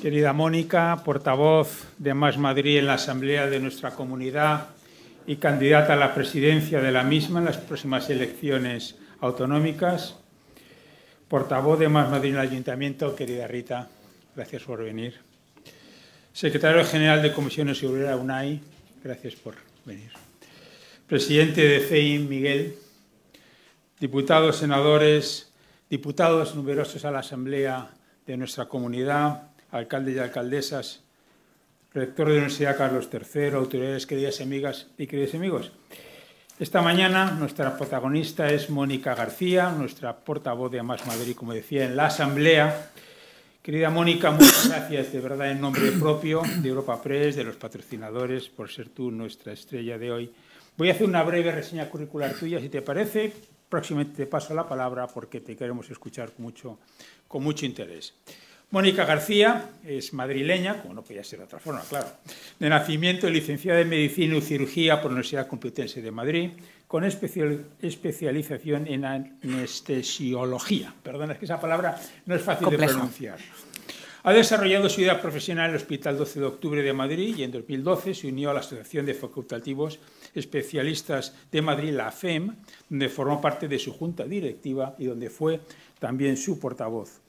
Querida Mónica, portavoz de Más Madrid en la Asamblea de nuestra comunidad y candidata a la presidencia de la misma en las próximas elecciones autonómicas. Portavoz de Más Madrid en el Ayuntamiento, querida Rita, gracias por venir. Secretario General de Comisiones Obrera UNAI, gracias por venir. Presidente de CEIM, Miguel. Diputados, senadores, diputados numerosos a la Asamblea de nuestra comunidad, alcaldes y alcaldesas, rector de la Universidad Carlos III, autoridades queridas amigas y queridos amigos. Esta mañana nuestra protagonista es Mónica García, nuestra portavoz de Más Madrid, como decía, en la Asamblea. Querida Mónica, muchas gracias de verdad en nombre propio de Europa Press, de los patrocinadores, por ser tú nuestra estrella de hoy. Voy a hacer una breve reseña curricular tuya, si te parece. Próximamente te paso la palabra porque te queremos escuchar mucho, con mucho interés. Mónica García es madrileña, como no podía ser de otra forma, claro. De nacimiento, licenciada en Medicina y Cirugía por la Universidad Complutense de Madrid, con especialización en anestesiología. Perdona, es que esa palabra no es fácil de pronunciar. Ha desarrollado su vida profesional en el Hospital 12 de Octubre de Madrid y en 2012 se unió a la Asociación de Facultativos Especialistas de Madrid, la AFEM, donde formó parte de su junta directiva y donde fue también su portavoz.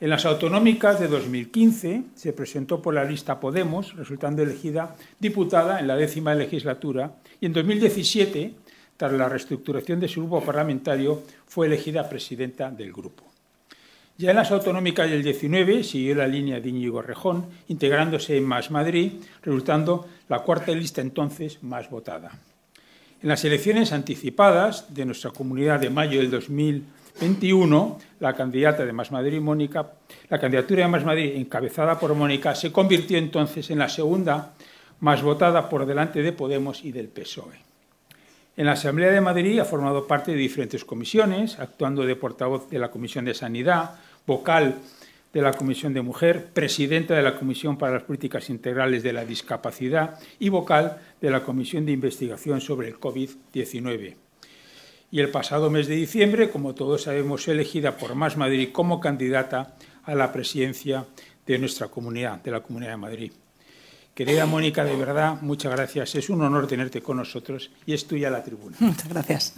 En las autonómicas de 2015 se presentó por la lista Podemos, resultando elegida diputada en la décima legislatura, y en 2017, tras la reestructuración de su grupo parlamentario, fue elegida presidenta del grupo. Ya en las autonómicas del 19 siguió la línea de Íñigo Rejón, integrándose en Más Madrid, resultando la cuarta lista entonces más votada. En las elecciones anticipadas de nuestra comunidad de mayo del 2000, 21, la candidata de Más Madrid, Mónica, la candidatura de Más Madrid, encabezada por Mónica, se convirtió entonces en la segunda más votada por delante de Podemos y del PSOE. En la Asamblea de Madrid ha formado parte de diferentes comisiones, actuando de portavoz de la Comisión de Sanidad, vocal de la Comisión de Mujer, presidenta de la Comisión para las Políticas Integrales de la Discapacidad y vocal de la Comisión de Investigación sobre el COVID-19 y el pasado mes de diciembre, como todos sabemos, elegida por Más Madrid como candidata a la presidencia de nuestra comunidad, de la Comunidad de Madrid. Querida Mónica, de verdad, muchas gracias. Es un honor tenerte con nosotros y es tuya la tribuna. Muchas gracias.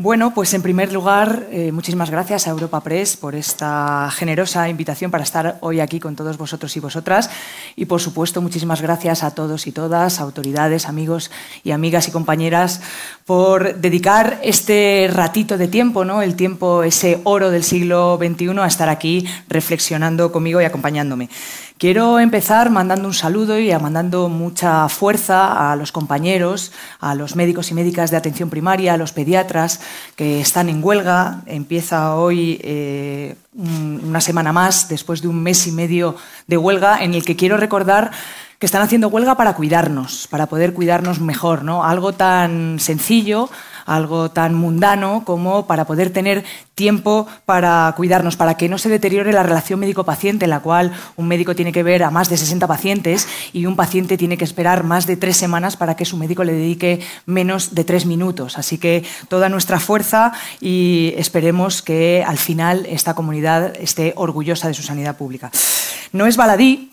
Bueno, pues en primer lugar, eh, muchísimas gracias a Europa Press por esta generosa invitación para estar hoy aquí con todos vosotros y vosotras. Y por supuesto, muchísimas gracias a todos y todas, autoridades, amigos y amigas y compañeras, por dedicar este ratito de tiempo, ¿no? el tiempo, ese oro del siglo XXI, a estar aquí reflexionando conmigo y acompañándome. Quiero empezar mandando un saludo y mandando mucha fuerza a los compañeros, a los médicos y médicas de atención primaria, a los pediatras que están en huelga. Empieza hoy eh, una semana más, después de un mes y medio de huelga, en el que quiero recordar que están haciendo huelga para cuidarnos, para poder cuidarnos mejor, ¿no? Algo tan sencillo, algo tan mundano como para poder tener tiempo para cuidarnos, para que no se deteriore la relación médico-paciente, en la cual un médico tiene que ver a más de 60 pacientes y un paciente tiene que esperar más de tres semanas para que su médico le dedique menos de tres minutos. Así que toda nuestra fuerza y esperemos que al final esta comunidad esté orgullosa de su sanidad pública. No es baladí,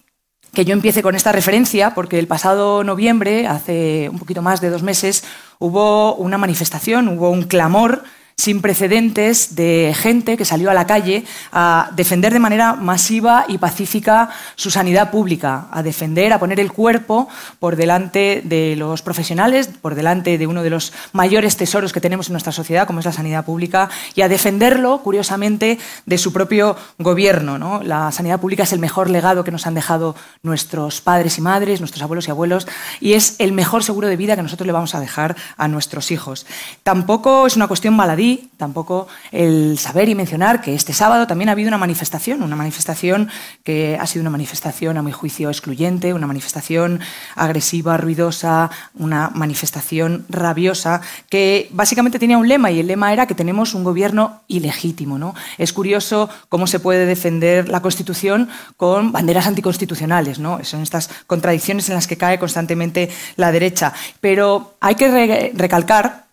que yo empiece con esta referencia, porque el pasado noviembre, hace un poquito más de dos meses, hubo una manifestación, hubo un clamor sin precedentes de gente que salió a la calle a defender de manera masiva y pacífica su sanidad pública, a defender, a poner el cuerpo por delante de los profesionales, por delante de uno de los mayores tesoros que tenemos en nuestra sociedad, como es la sanidad pública, y a defenderlo, curiosamente, de su propio gobierno. ¿no? La sanidad pública es el mejor legado que nos han dejado nuestros padres y madres, nuestros abuelos y abuelos, y es el mejor seguro de vida que nosotros le vamos a dejar a nuestros hijos. Tampoco es una cuestión baladí Madrid, tampoco el saber y mencionar que este sábado también ha habido una manifestación, una manifestación que ha sido una manifestación, a mi juicio, excluyente, una manifestación agresiva, ruidosa, una manifestación rabiosa, que básicamente tenía un lema y el lema era que tenemos un gobierno ilegítimo. ¿no? Es curioso cómo se puede defender la Constitución con banderas anticonstitucionales. ¿no? Son estas contradicciones en las que cae constantemente la derecha. Pero hay que recalcar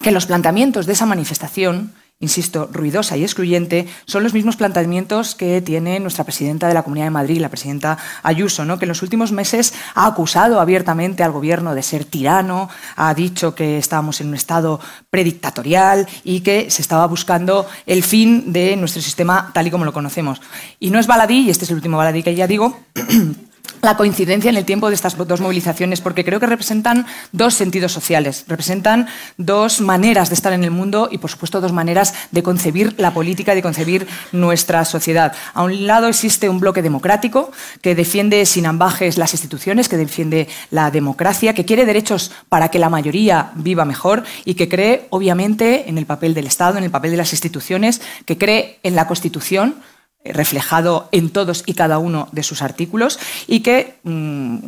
que los planteamientos de esa manifestación insisto, ruidosa y excluyente, son los mismos planteamientos que tiene nuestra presidenta de la Comunidad de Madrid, la presidenta Ayuso, ¿no? que en los últimos meses ha acusado abiertamente al gobierno de ser tirano, ha dicho que estábamos en un estado predictatorial y que se estaba buscando el fin de nuestro sistema tal y como lo conocemos. Y no es baladí, y este es el último baladí que ya digo, la coincidencia en el tiempo de estas dos movilizaciones, porque creo que representan dos sentidos sociales, representan dos maneras de estar en el mundo y, por supuesto, dos maneras de concebir la política de concebir nuestra sociedad. A un lado existe un bloque democrático que defiende sin ambajes las instituciones, que defiende la democracia, que quiere derechos para que la mayoría viva mejor y que cree, obviamente, en el papel del Estado, en el papel de las instituciones, que cree en la Constitución reflejado en todos y cada uno de sus artículos y que mm,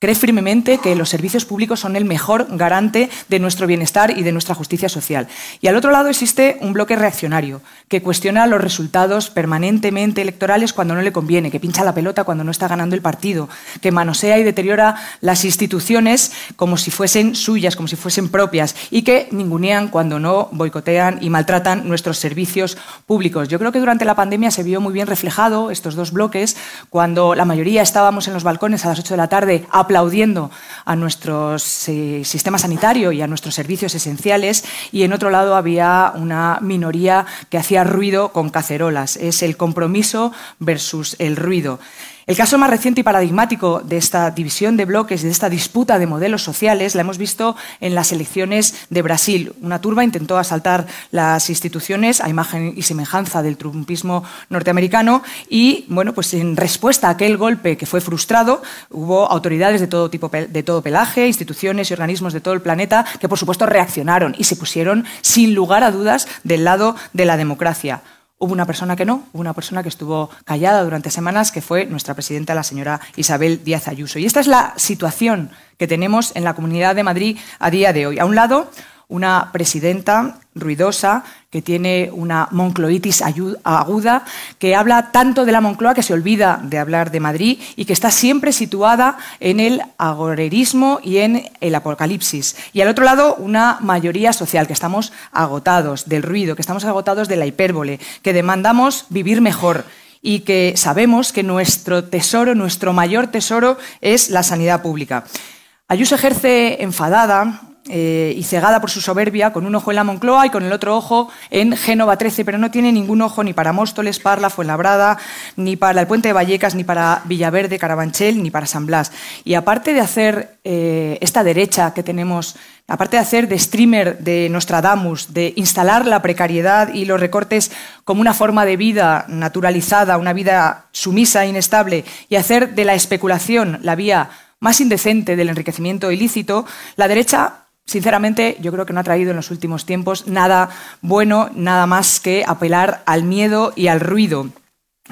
cree firmemente que los servicios públicos son el mejor garante de nuestro bienestar y de nuestra justicia social. Y al otro lado existe un bloque reaccionario que cuestiona los resultados permanentemente electorales cuando no le conviene, que pincha la pelota cuando no está ganando el partido, que manosea y deteriora las instituciones como si fuesen suyas, como si fuesen propias y que ningunean cuando no boicotean y maltratan nuestros servicios públicos. Yo creo que durante la pandemia se vio muy bien reflejado estos dos bloques cuando la mayoría estábamos en los balcones a las 8 de la tarde aplaudiendo a nuestro eh, sistema sanitario y a nuestros servicios esenciales y en otro lado había una minoría que hacía ruido con cacerolas. Es el compromiso versus el ruido. El caso más reciente y paradigmático de esta división de bloques, de esta disputa de modelos sociales, la hemos visto en las elecciones de Brasil. Una turba intentó asaltar las instituciones a imagen y semejanza del trumpismo norteamericano y, bueno, pues en respuesta a aquel golpe que fue frustrado, hubo autoridades de todo tipo de todo pelaje, instituciones y organismos de todo el planeta que, por supuesto, reaccionaron y se pusieron sin lugar a dudas del lado de la democracia. Hubo una persona que no, hubo una persona que estuvo callada durante semanas, que fue nuestra presidenta, la señora Isabel Díaz Ayuso. Y esta es la situación que tenemos en la Comunidad de Madrid a día de hoy. A un lado, una presidenta ruidosa, que tiene una moncloitis aguda, que habla tanto de la Moncloa que se olvida de hablar de Madrid y que está siempre situada en el agorerismo y en el apocalipsis. Y al otro lado, una mayoría social, que estamos agotados del ruido, que estamos agotados de la hipérbole, que demandamos vivir mejor y que sabemos que nuestro tesoro, nuestro mayor tesoro es la sanidad pública. Ayuso ejerce enfadada, eh, y cegada por su soberbia, con un ojo en la Moncloa y con el otro ojo en Génova 13, pero no tiene ningún ojo ni para Móstoles, Parla, Fuenlabrada, ni para el Puente de Vallecas, ni para Villaverde, Carabanchel, ni para San Blas. Y aparte de hacer eh, esta derecha que tenemos, aparte de hacer de streamer de Nostradamus, de instalar la precariedad y los recortes como una forma de vida naturalizada, una vida sumisa e inestable, y hacer de la especulación la vía más indecente del enriquecimiento ilícito, la derecha sinceramente, yo creo que no ha traído en los últimos tiempos nada bueno, nada más que apelar al miedo y al ruido.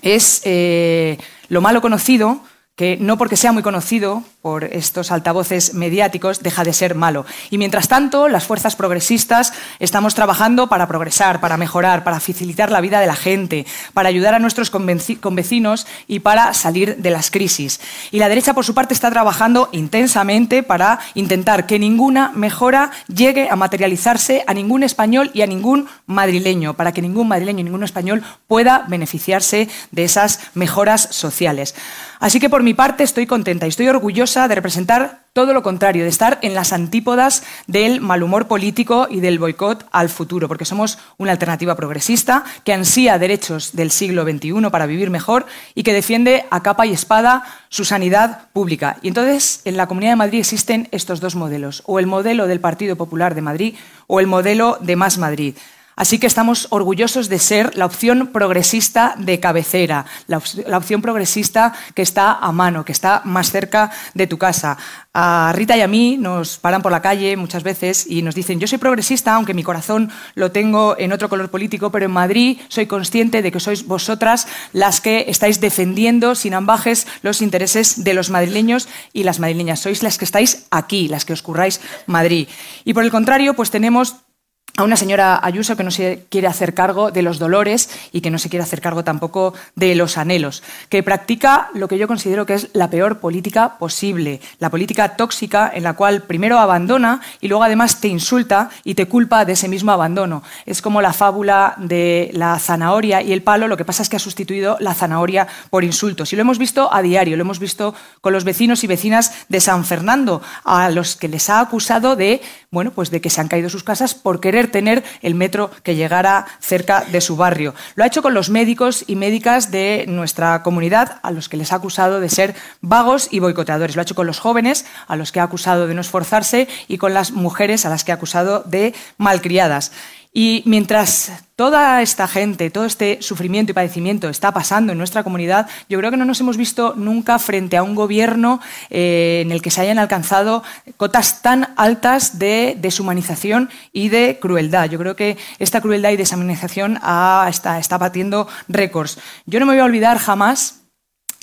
Es eh, lo malo conocido, que no porque sea muy conocido por estos altavoces mediáticos deja de ser malo. Y mientras tanto, las fuerzas progresistas estamos trabajando para progresar, para mejorar, para facilitar la vida de la gente, para ayudar a nuestros convecinos y para salir de las crisis. Y la derecha, por su parte, está trabajando intensamente para intentar que ninguna mejora llegue a materializarse a ningún español y a ningún madrileño, para que ningún madrileño y ningún español pueda beneficiarse de esas mejoras sociales. Así que por mi parte estoy contenta y estoy orgullosa de representar todo lo contrario, de estar en las antípodas del mal humor político y del boicot al futuro, porque somos una alternativa progresista que ansía derechos del siglo XXI para vivir mejor y que defiende a capa y espada su sanidad pública. Y entonces en la Comunidad de Madrid existen estos dos modelos, o el modelo del Partido Popular de Madrid o el modelo de Más Madrid. Así que estamos orgullosos de ser la opción progresista de cabecera, la, opción progresista que está a mano, que está más cerca de tu casa. A Rita y a mí nos paran por la calle muchas veces y nos dicen, yo soy progresista, aunque mi corazón lo tengo en otro color político, pero en Madrid soy consciente de que sois vosotras las que estáis defendiendo sin ambajes los intereses de los madrileños y las madrileñas. Sois las que estáis aquí, las que os curráis Madrid. Y por el contrario, pues tenemos a una señora Ayuso que no se quiere hacer cargo de los dolores y que no se quiere hacer cargo tampoco de los anhelos, que practica lo que yo considero que es la peor política posible, la política tóxica en la cual primero abandona y luego además te insulta y te culpa de ese mismo abandono. Es como la fábula de la zanahoria y el palo, lo que pasa es que ha sustituido la zanahoria por insultos. Y lo hemos visto a diario, lo hemos visto con los vecinos y vecinas de San Fernando, a los que les ha acusado de, bueno, pues de que se han caído sus casas por querer tener el metro que llegara cerca de su barrio. Lo ha hecho con los médicos y médicas de nuestra comunidad, a los que les ha acusado de ser vagos y boicoteadores. Lo ha hecho con los jóvenes, a los que ha acusado de no esforzarse, y con las mujeres, a las que ha acusado de malcriadas. Y mientras toda esta gente, todo este sufrimiento y padecimiento está pasando en nuestra comunidad, yo creo que no nos hemos visto nunca frente a un gobierno eh, en el que se hayan alcanzado cotas tan altas de deshumanización y de crueldad. Yo creo que esta crueldad y deshumanización está, está batiendo récords. Yo no me voy a olvidar jamás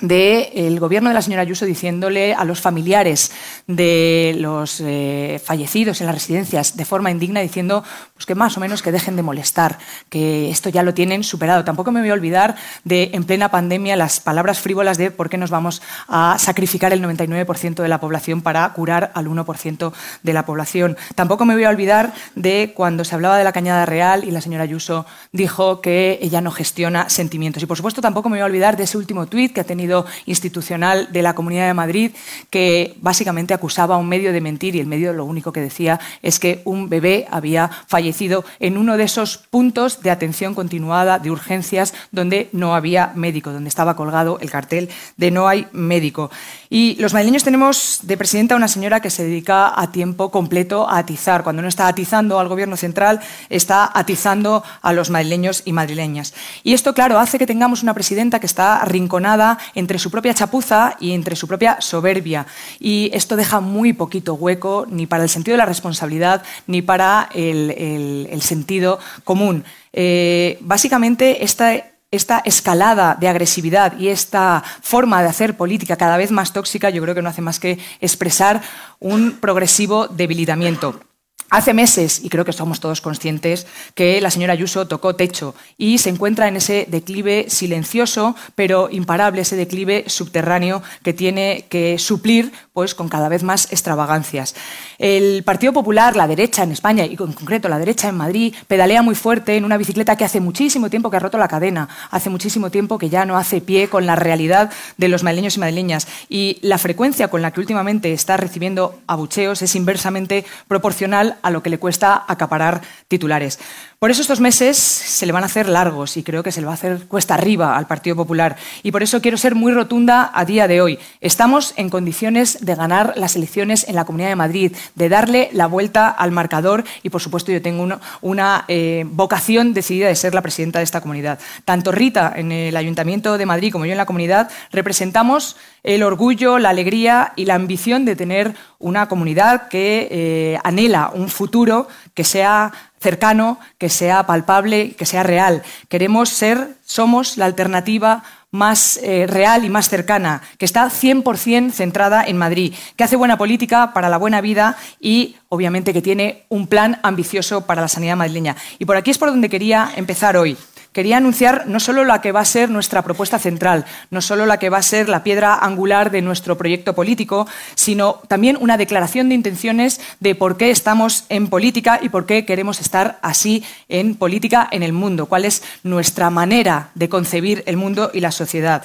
del gobierno de la señora Ayuso diciéndole a los familiares de los eh, fallecidos en las residencias de forma indigna, diciendo pues que más o menos que dejen de molestar, que esto ya lo tienen superado. Tampoco me voy a olvidar de, en plena pandemia, las palabras frívolas de por qué nos vamos a sacrificar el 99% de la población para curar al 1% de la población. Tampoco me voy a olvidar de cuando se hablaba de la Cañada Real y la señora Ayuso dijo que ella no gestiona sentimientos. Y, por supuesto, tampoco me voy a olvidar de ese último tuit que ha tenido institucional de la Comunidad de Madrid que básicamente acusaba a un medio de mentir y el medio lo único que decía es que un bebé había fallecido en uno de esos puntos de atención continuada de urgencias donde no había médico, donde estaba colgado el cartel de no hay médico. Y los madrileños tenemos de presidenta una señora que se dedica a tiempo completo a atizar. Cuando no está atizando al gobierno central, está atizando a los madrileños y madrileñas. Y esto, claro, hace que tengamos una presidenta que está arrinconada entre su propia chapuza y entre su propia soberbia. Y esto deja muy poquito hueco ni para el sentido de la responsabilidad ni para el, sentido común. Eh, básicamente, esta esta escalada de agresividad y esta forma de hacer política cada vez más tóxica, yo creo que no hace más que expresar un progresivo debilitamiento. Hace meses, y creo que somos todos conscientes, que la señora Ayuso tocó techo y se encuentra en ese declive silencioso, pero imparable, ese declive subterráneo que tiene que suplir pues, con cada vez más extravagancias. El Partido Popular, la derecha en España y en concreto la derecha en Madrid, pedalea muy fuerte en una bicicleta que hace muchísimo tiempo que ha roto la cadena, hace muchísimo tiempo que ya no hace pie con la realidad de los madrileños y madrileñas. Y la frecuencia con la que últimamente está recibiendo abucheos es inversamente proporcional a lo que le cuesta acaparar titulares. Por eso estos meses se le van a hacer largos y creo que se le va a hacer cuesta arriba al Partido Popular. Y por eso quiero ser muy rotunda a día de hoy. Estamos en condiciones de ganar las elecciones en la Comunidad de Madrid, de darle la vuelta al marcador y, por supuesto, yo tengo una, eh, vocación decidida de ser la presidenta de esta comunidad. Tanto Rita en el Ayuntamiento de Madrid como yo en la comunidad representamos el orgullo, la alegría y la ambición de tener una comunidad que eh, anhela un futuro que sea cercano, que sea palpable, que sea real. Queremos ser, somos la alternativa más eh, real y más cercana, que está 100% centrada en Madrid, que hace buena política para la buena vida y, obviamente, que tiene un plan ambicioso para la sanidad madrileña. Y por aquí es por donde quería empezar hoy quería anunciar no solo la que va a ser nuestra propuesta central, no solo la que va a ser la piedra angular de nuestro proyecto político, sino también una declaración de intenciones de por qué estamos en política y por qué queremos estar así en política en el mundo, cuál es nuestra manera de concebir el mundo y la sociedad.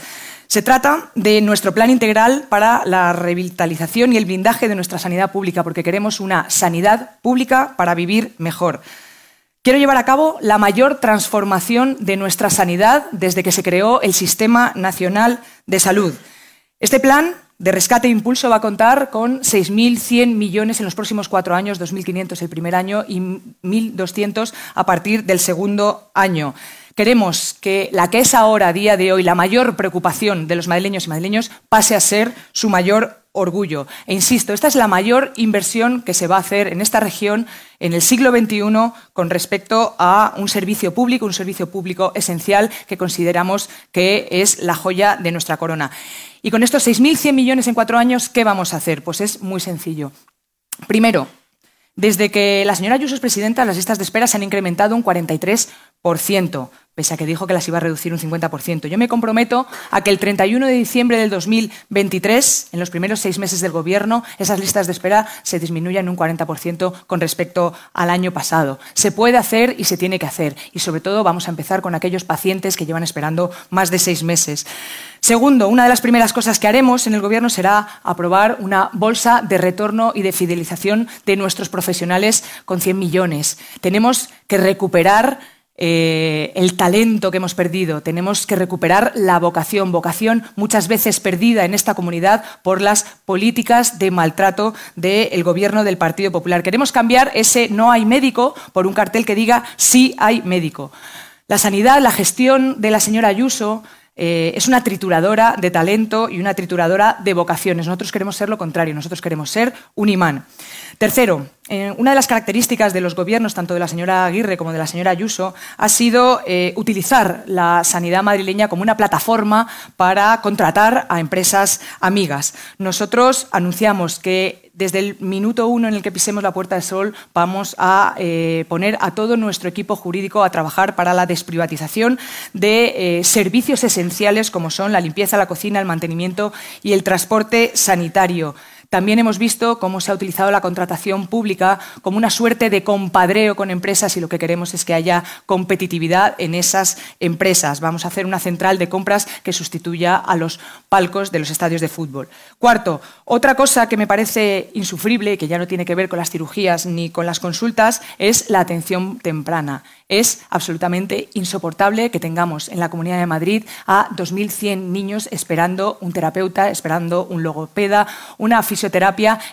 Se trata de nuestro plan integral para la revitalización y el blindaje de nuestra sanidad pública, porque queremos una sanidad pública para vivir mejor. Quiero llevar a cabo la mayor transformación de nuestra sanidad desde que se creó el Sistema Nacional de Salud. Este plan de rescate e impulso va a contar con 6.100 millones en los próximos cuatro años, 2.500 el primer año y 1.200 a partir del segundo año. Queremos que la que es ahora, a día de hoy, la mayor preocupación de los madrileños y madrileños pase a ser su mayor orgullo. E insisto, esta es la mayor inversión que se va a hacer en esta región en el siglo XXI con respecto a un servicio público, un servicio público esencial que consideramos que es la joya de nuestra corona. Y con estos 6.100 millones en cuatro años, ¿qué vamos a hacer? Pues es muy sencillo. Primero, desde que la señora Ayuso es presidenta, las listas de espera se han incrementado un 43% pese a que dijo que las iba a reducir un 50%. Yo me comprometo a que el 31 de diciembre del 2023, en los primeros seis meses del Gobierno, esas listas de espera se disminuyan un 40% con respecto al año pasado. Se puede hacer y se tiene que hacer. Y sobre todo vamos a empezar con aquellos pacientes que llevan esperando más de seis meses. Segundo, una de las primeras cosas que haremos en el Gobierno será aprobar una bolsa de retorno y de fidelización de nuestros profesionales con 100 millones. Tenemos que recuperar eh, el talento que hemos perdido, tenemos que recuperar la vocación, vocación muchas veces perdida en esta comunidad por las políticas de maltrato del gobierno del Partido Popular. Queremos cambiar ese no hay médico por un cartel que diga sí hay médico. La sanidad, la gestión de la señora Ayuso, eh, es una trituradora de talento y una trituradora de vocaciones. Nosotros queremos ser lo contrario, nosotros queremos ser un imán. Tercero, eh, una de las características de los gobiernos, tanto de la señora Aguirre como de la señora Ayuso, ha sido eh, utilizar la sanidad madrileña como una plataforma para contratar a empresas amigas. Nosotros anunciamos que desde el minuto uno en el que pisemos la Puerta del Sol vamos a eh, poner a todo nuestro equipo jurídico a trabajar para la desprivatización de servicios esenciales como son la limpieza, la cocina, el mantenimiento y el transporte sanitario. También hemos visto cómo se ha utilizado la contratación pública como una suerte de compadreo con empresas y lo que queremos es que haya competitividad en esas empresas. Vamos a hacer una central de compras que sustituya a los palcos de los estadios de fútbol. Cuarto, otra cosa que me parece insufrible, que ya no tiene que ver con las cirugías ni con las consultas, es la atención temprana. Es absolutamente insoportable que tengamos en la Comunidad de Madrid a 2.100 niños esperando un terapeuta, esperando un logopeda, una fisioterapia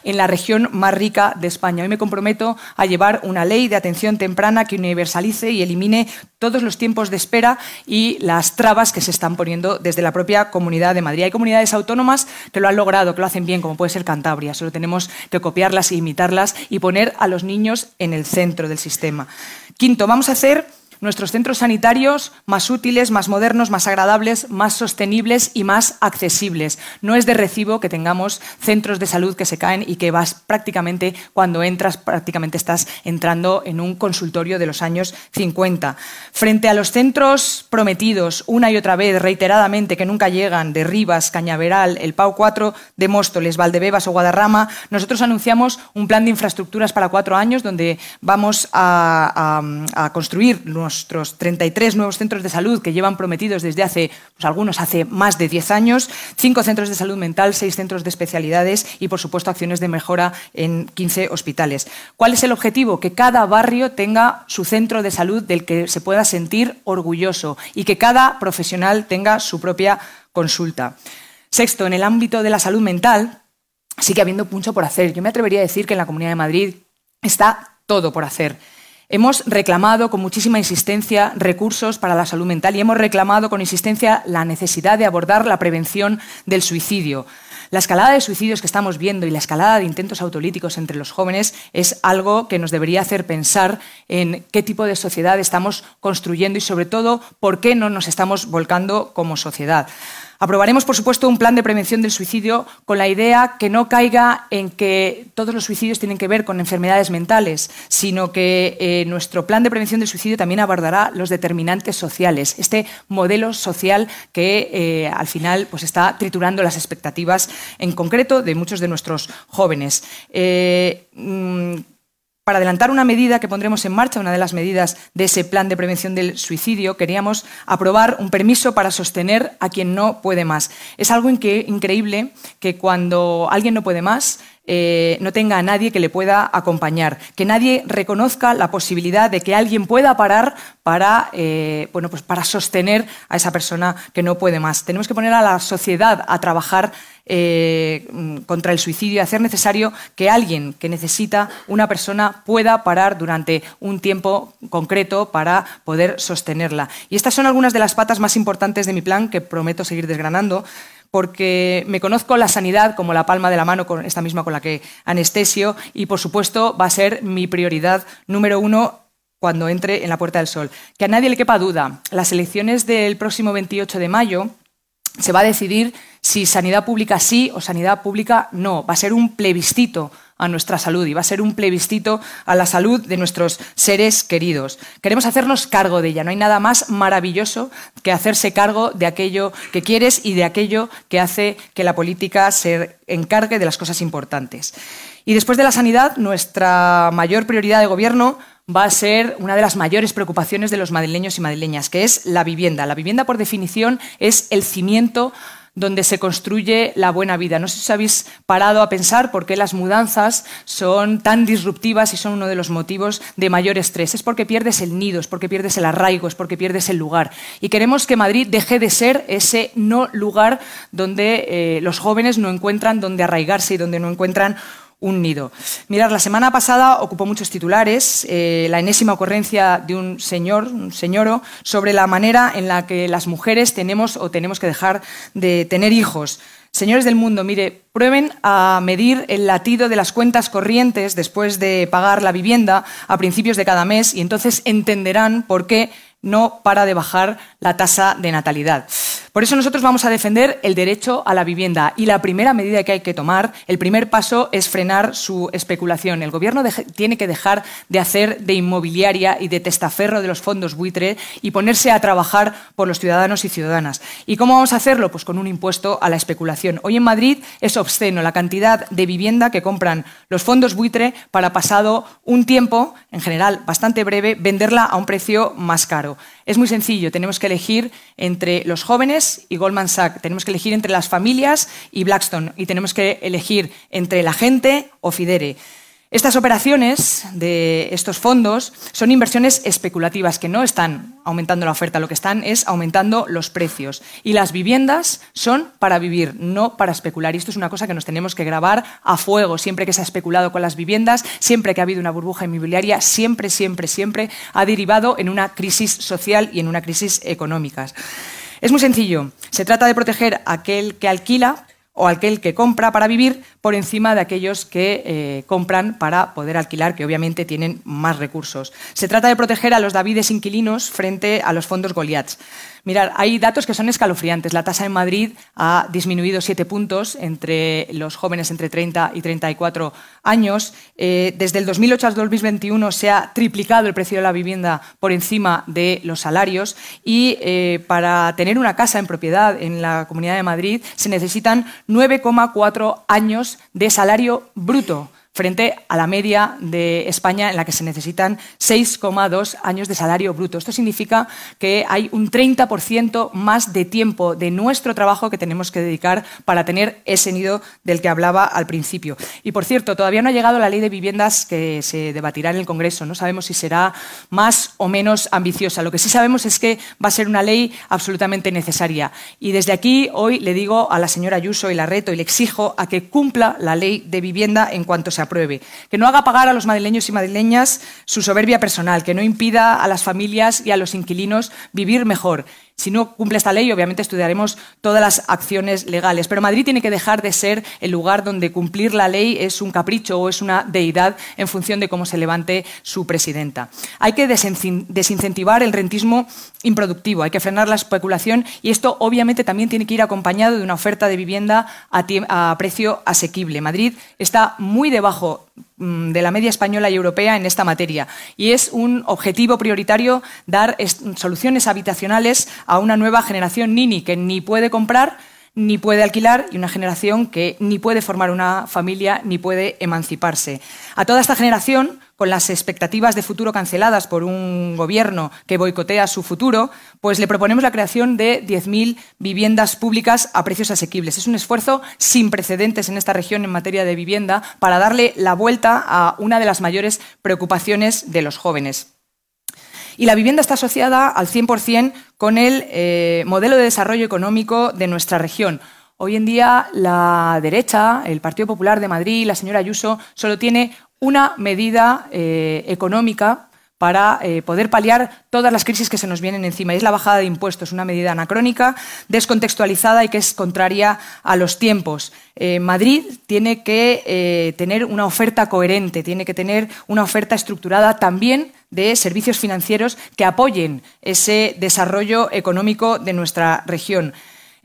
en la región más rica de España. Hoy me comprometo a llevar una ley de atención temprana que universalice y elimine todos los tiempos de espera y las trabas que se están poniendo desde la propia Comunidad de Madrid. Hay comunidades autónomas que lo han logrado, que lo hacen bien, como puede ser Cantabria. Solo tenemos que copiarlas e imitarlas y poner a los niños en el centro del sistema. Quinto, vamos a hacer nuestros centros sanitarios más útiles, más modernos, más agradables, más sostenibles y más accesibles. No es de recibo que tengamos centros de salud que se caen y que vas prácticamente, cuando entras, prácticamente estás entrando en un consultorio de los años 50. Frente a los centros prometidos una y otra vez, reiteradamente, que nunca llegan, de Rivas, Cañaveral, el Pau 4 de Móstoles, Valdebebas o Guadarrama, nosotros anunciamos un plan de infraestructuras para cuatro años donde vamos a, a construir nuestros 33 nuevos centros de salud que llevan prometidos desde hace, pues algunos hace más de 10 años, cinco centros de salud mental, seis centros de especialidades y, por supuesto, acciones de mejora en 15 hospitales. ¿Cuál es el objetivo? Que cada barrio tenga su centro de salud del que se pueda sentir orgulloso y que cada profesional tenga su propia consulta. Sexto, en el ámbito de la salud mental sigue habiendo mucho por hacer. Yo me atrevería a decir que en la Comunidad de Madrid está todo por hacer. Hemos reclamado con muchísima insistencia recursos para la salud mental y hemos reclamado con insistencia la necesidad de abordar la prevención del suicidio. La escalada de suicidios que estamos viendo y la escalada de intentos autolíticos entre los jóvenes es algo que nos debería hacer pensar en qué tipo de sociedad estamos construyendo y, sobre todo, por qué no nos estamos volcando como sociedad. Aprobaremos, por supuesto, un plan de prevención del suicidio con la idea que no caiga en que todos los suicidios tienen que ver con enfermedades mentales, sino que eh, nuestro plan de prevención del suicidio también abordará los determinantes sociales, este modelo social que eh, al final pues, está triturando las expectativas en concreto de muchos de nuestros jóvenes. Eh, mm, para adelantar una medida que pondremos en marcha, una de las medidas de ese plan de prevención del suicidio, queríamos aprobar un permiso para sostener a quien no puede más. Es algo increíble que cuando alguien no puede más, eh, no tenga a nadie que le pueda acompañar, que nadie reconozca la posibilidad de que alguien pueda parar para, eh, bueno, pues para sostener a esa persona que no puede más. Tenemos que poner a la sociedad a trabajar eh, contra el suicidio y hacer necesario que alguien que necesita una persona pueda parar durante un tiempo concreto para poder sostenerla. Y estas son algunas de las patas más importantes de mi plan que prometo seguir desgranando porque me conozco la sanidad como la palma de la mano, con esta misma con la que anestesio, y por supuesto va a ser mi prioridad número uno cuando entre en la Puerta del Sol. Que a nadie le quepa duda, las elecciones del próximo 28 de mayo se va a decidir si sanidad pública sí o sanidad pública no. Va a ser un plebiscito a nuestra salud y va a ser un plebiscito a la salud de nuestros seres queridos. Queremos hacernos cargo de ella. No hay nada más maravilloso que hacerse cargo de aquello que quieres y de aquello que hace que la política se encargue de las cosas importantes. Y después de la sanidad, nuestra mayor prioridad de gobierno va a ser una de las mayores preocupaciones de los madrileños y madrileñas, que es la vivienda. La vivienda, por definición, es el cimiento donde se construye la buena vida. No sé si os habéis parado a pensar por qué las mudanzas son tan disruptivas y son uno de los motivos de mayor estrés. Es porque pierdes el nido, es porque pierdes el arraigo, es porque pierdes el lugar. Y queremos que Madrid deje de ser ese no lugar donde eh, los jóvenes no encuentran donde arraigarse y donde no encuentran un nido. Mirar, la semana pasada ocupó muchos titulares eh, la enésima ocurrencia de un señor, un señoro, sobre la manera en la que las mujeres tenemos o tenemos que dejar de tener hijos. Señores del mundo, mire, prueben a medir el latido de las cuentas corrientes después de pagar la vivienda a principios de cada mes y entonces entenderán por qué no para de bajar la tasa de natalidad. Por eso nosotros vamos a defender el derecho a la vivienda y la primera medida que hay que tomar, el primer paso es frenar su especulación. El Gobierno tiene que dejar de hacer de inmobiliaria y de testaferro de los fondos buitre y ponerse a trabajar por los ciudadanos y ciudadanas. ¿Y cómo vamos a hacerlo? Pues con un impuesto a la especulación. Hoy en Madrid es obsceno la cantidad de vivienda que compran los fondos buitre para pasado un tiempo, en general bastante breve, venderla a un precio más caro. Es muy sencillo, tenemos que elegir entre los jóvenes y Goldman Sachs, tenemos que elegir entre las familias y Blackstone y tenemos que elegir entre la gente o Fidere. Estas operaciones de estos fondos son inversiones especulativas que no están aumentando la oferta, lo que están es aumentando los precios. Y las viviendas son para vivir, no para especular. Y esto es una cosa que nos tenemos que grabar a fuego. Siempre que se ha especulado con las viviendas, siempre que ha habido una burbuja inmobiliaria, siempre, siempre, siempre ha derivado en una crisis social y en una crisis económica. Es muy sencillo. Se trata de proteger a aquel que alquila o aquel que compra para vivir por encima de aquellos que eh, compran para poder alquilar, que obviamente tienen más recursos. Se trata de proteger a los Davides inquilinos frente a los fondos Goliaths. Mirad, hay datos que son escalofriantes. La tasa en Madrid ha disminuido siete puntos entre los jóvenes entre 30 y 34 años. Eh, desde el 2008 al 2021 se ha triplicado el precio de la vivienda por encima de los salarios y eh, para tener una casa en propiedad en la Comunidad de Madrid se necesitan 9,4 años de salario bruto frente a la media de España en la que se necesitan 6,2 años de salario bruto. Esto significa que hay un 30% más de tiempo de nuestro trabajo que tenemos que dedicar para tener ese nido del que hablaba al principio. Y por cierto, todavía no ha llegado la ley de viviendas que se debatirá en el Congreso. No sabemos si será más o menos ambiciosa. Lo que sí sabemos es que va a ser una ley absolutamente necesaria. Y desde aquí hoy le digo a la señora Ayuso y la reto y le exijo a que cumpla la ley de vivienda en cuanto se apruebe, que no haga pagar a los madrileños y madrileñas su soberbia personal, que no impida a las familias y a los inquilinos vivir mejor si no cumple esta ley, obviamente estudiaremos todas las acciones legales. Pero Madrid tiene que dejar de ser el lugar donde cumplir la ley es un capricho o es una deidad en función de cómo se levante su presidenta. Hay que desincentivar el rentismo improductivo, hay que frenar la especulación y esto obviamente también tiene que ir acompañado de una oferta de vivienda a, precio asequible. Madrid está muy debajo de la media española y europea en esta materia. Y es un objetivo prioritario dar soluciones habitacionales a una nueva generación nini que ni puede comprar ni puede alquilar y una generación que ni puede formar una familia ni puede emanciparse. A toda esta generación, con las expectativas de futuro canceladas por un gobierno que boicotea su futuro, pues le proponemos la creación de 10.000 viviendas públicas a precios asequibles. Es un esfuerzo sin precedentes en esta región en materia de vivienda para darle la vuelta a una de las mayores preocupaciones de los jóvenes. Y la vivienda está asociada al 100% con el eh, modelo de desarrollo económico de nuestra región. Hoy en día la derecha, el Partido Popular de Madrid, la señora Ayuso, solo tiene una medida eh, económica para eh, poder paliar todas las crisis que se nos vienen encima. Y es la bajada de impuestos, una medida anacrónica, descontextualizada y que es contraria a los tiempos. Eh, Madrid tiene que tener una oferta coherente, tiene que tener una oferta estructurada también de servicios financieros que apoyen ese desarrollo económico de nuestra región.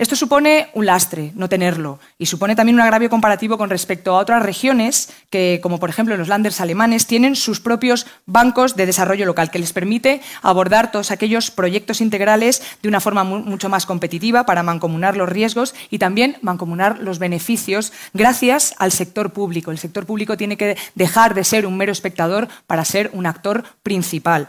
Esto supone un lastre, no tenerlo, y supone también un agravio comparativo con respecto a otras regiones que, como por ejemplo los landers alemanes, tienen sus propios bancos de desarrollo local, que les permite abordar todos aquellos proyectos integrales de una forma mucho más competitiva para mancomunar los riesgos y también mancomunar los beneficios gracias al sector público. El sector público tiene que dejar de ser un mero espectador para ser un actor principal.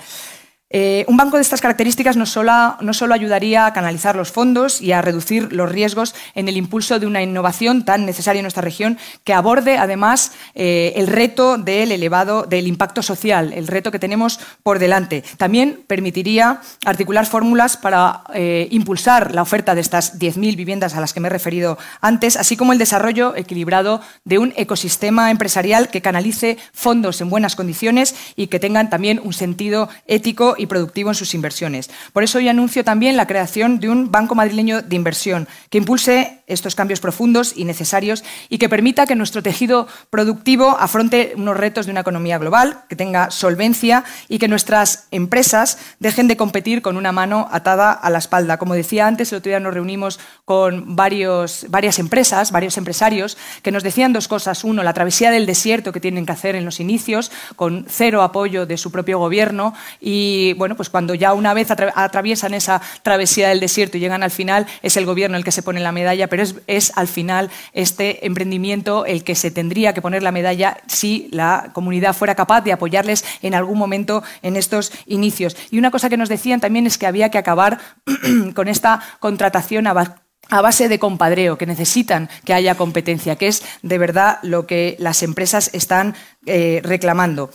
Eh, un banco de estas características no solo, no solo, ayudaría a canalizar los fondos y a reducir los riesgos en el impulso de una innovación tan necesaria en nuestra región, que aborde además eh, el reto del elevado del impacto social, el reto que tenemos por delante. También permitiría articular fórmulas para eh, impulsar la oferta de estas 10.000 viviendas a las que me he referido antes, así como el desarrollo equilibrado de un ecosistema empresarial que canalice fondos en buenas condiciones y que tengan también un sentido ético productivo en sus inversiones. Por eso hoy anuncio también la creación de un Banco Madrileño de Inversión que impulse estos cambios profundos y necesarios y que permita que nuestro tejido productivo afronte unos retos de una economía global, que tenga solvencia y que nuestras empresas dejen de competir con una mano atada a la espalda. Como decía antes, el otro día nos reunimos con varios, varias empresas, varios empresarios, que nos decían dos cosas. Uno, la travesía del desierto que tienen que hacer en los inicios, con cero apoyo de su propio gobierno y bueno, pues cuando ya una vez atraviesan esa travesía del desierto y llegan al final, es el gobierno el que se pone la medalla, pero es, al final este emprendimiento el que se tendría que poner la medalla si la comunidad fuera capaz de apoyarles en algún momento en estos inicios. Y una cosa que nos decían también es que había que acabar con esta contratación a base de compadreo, que necesitan que haya competencia, que es de verdad lo que las empresas están eh, reclamando.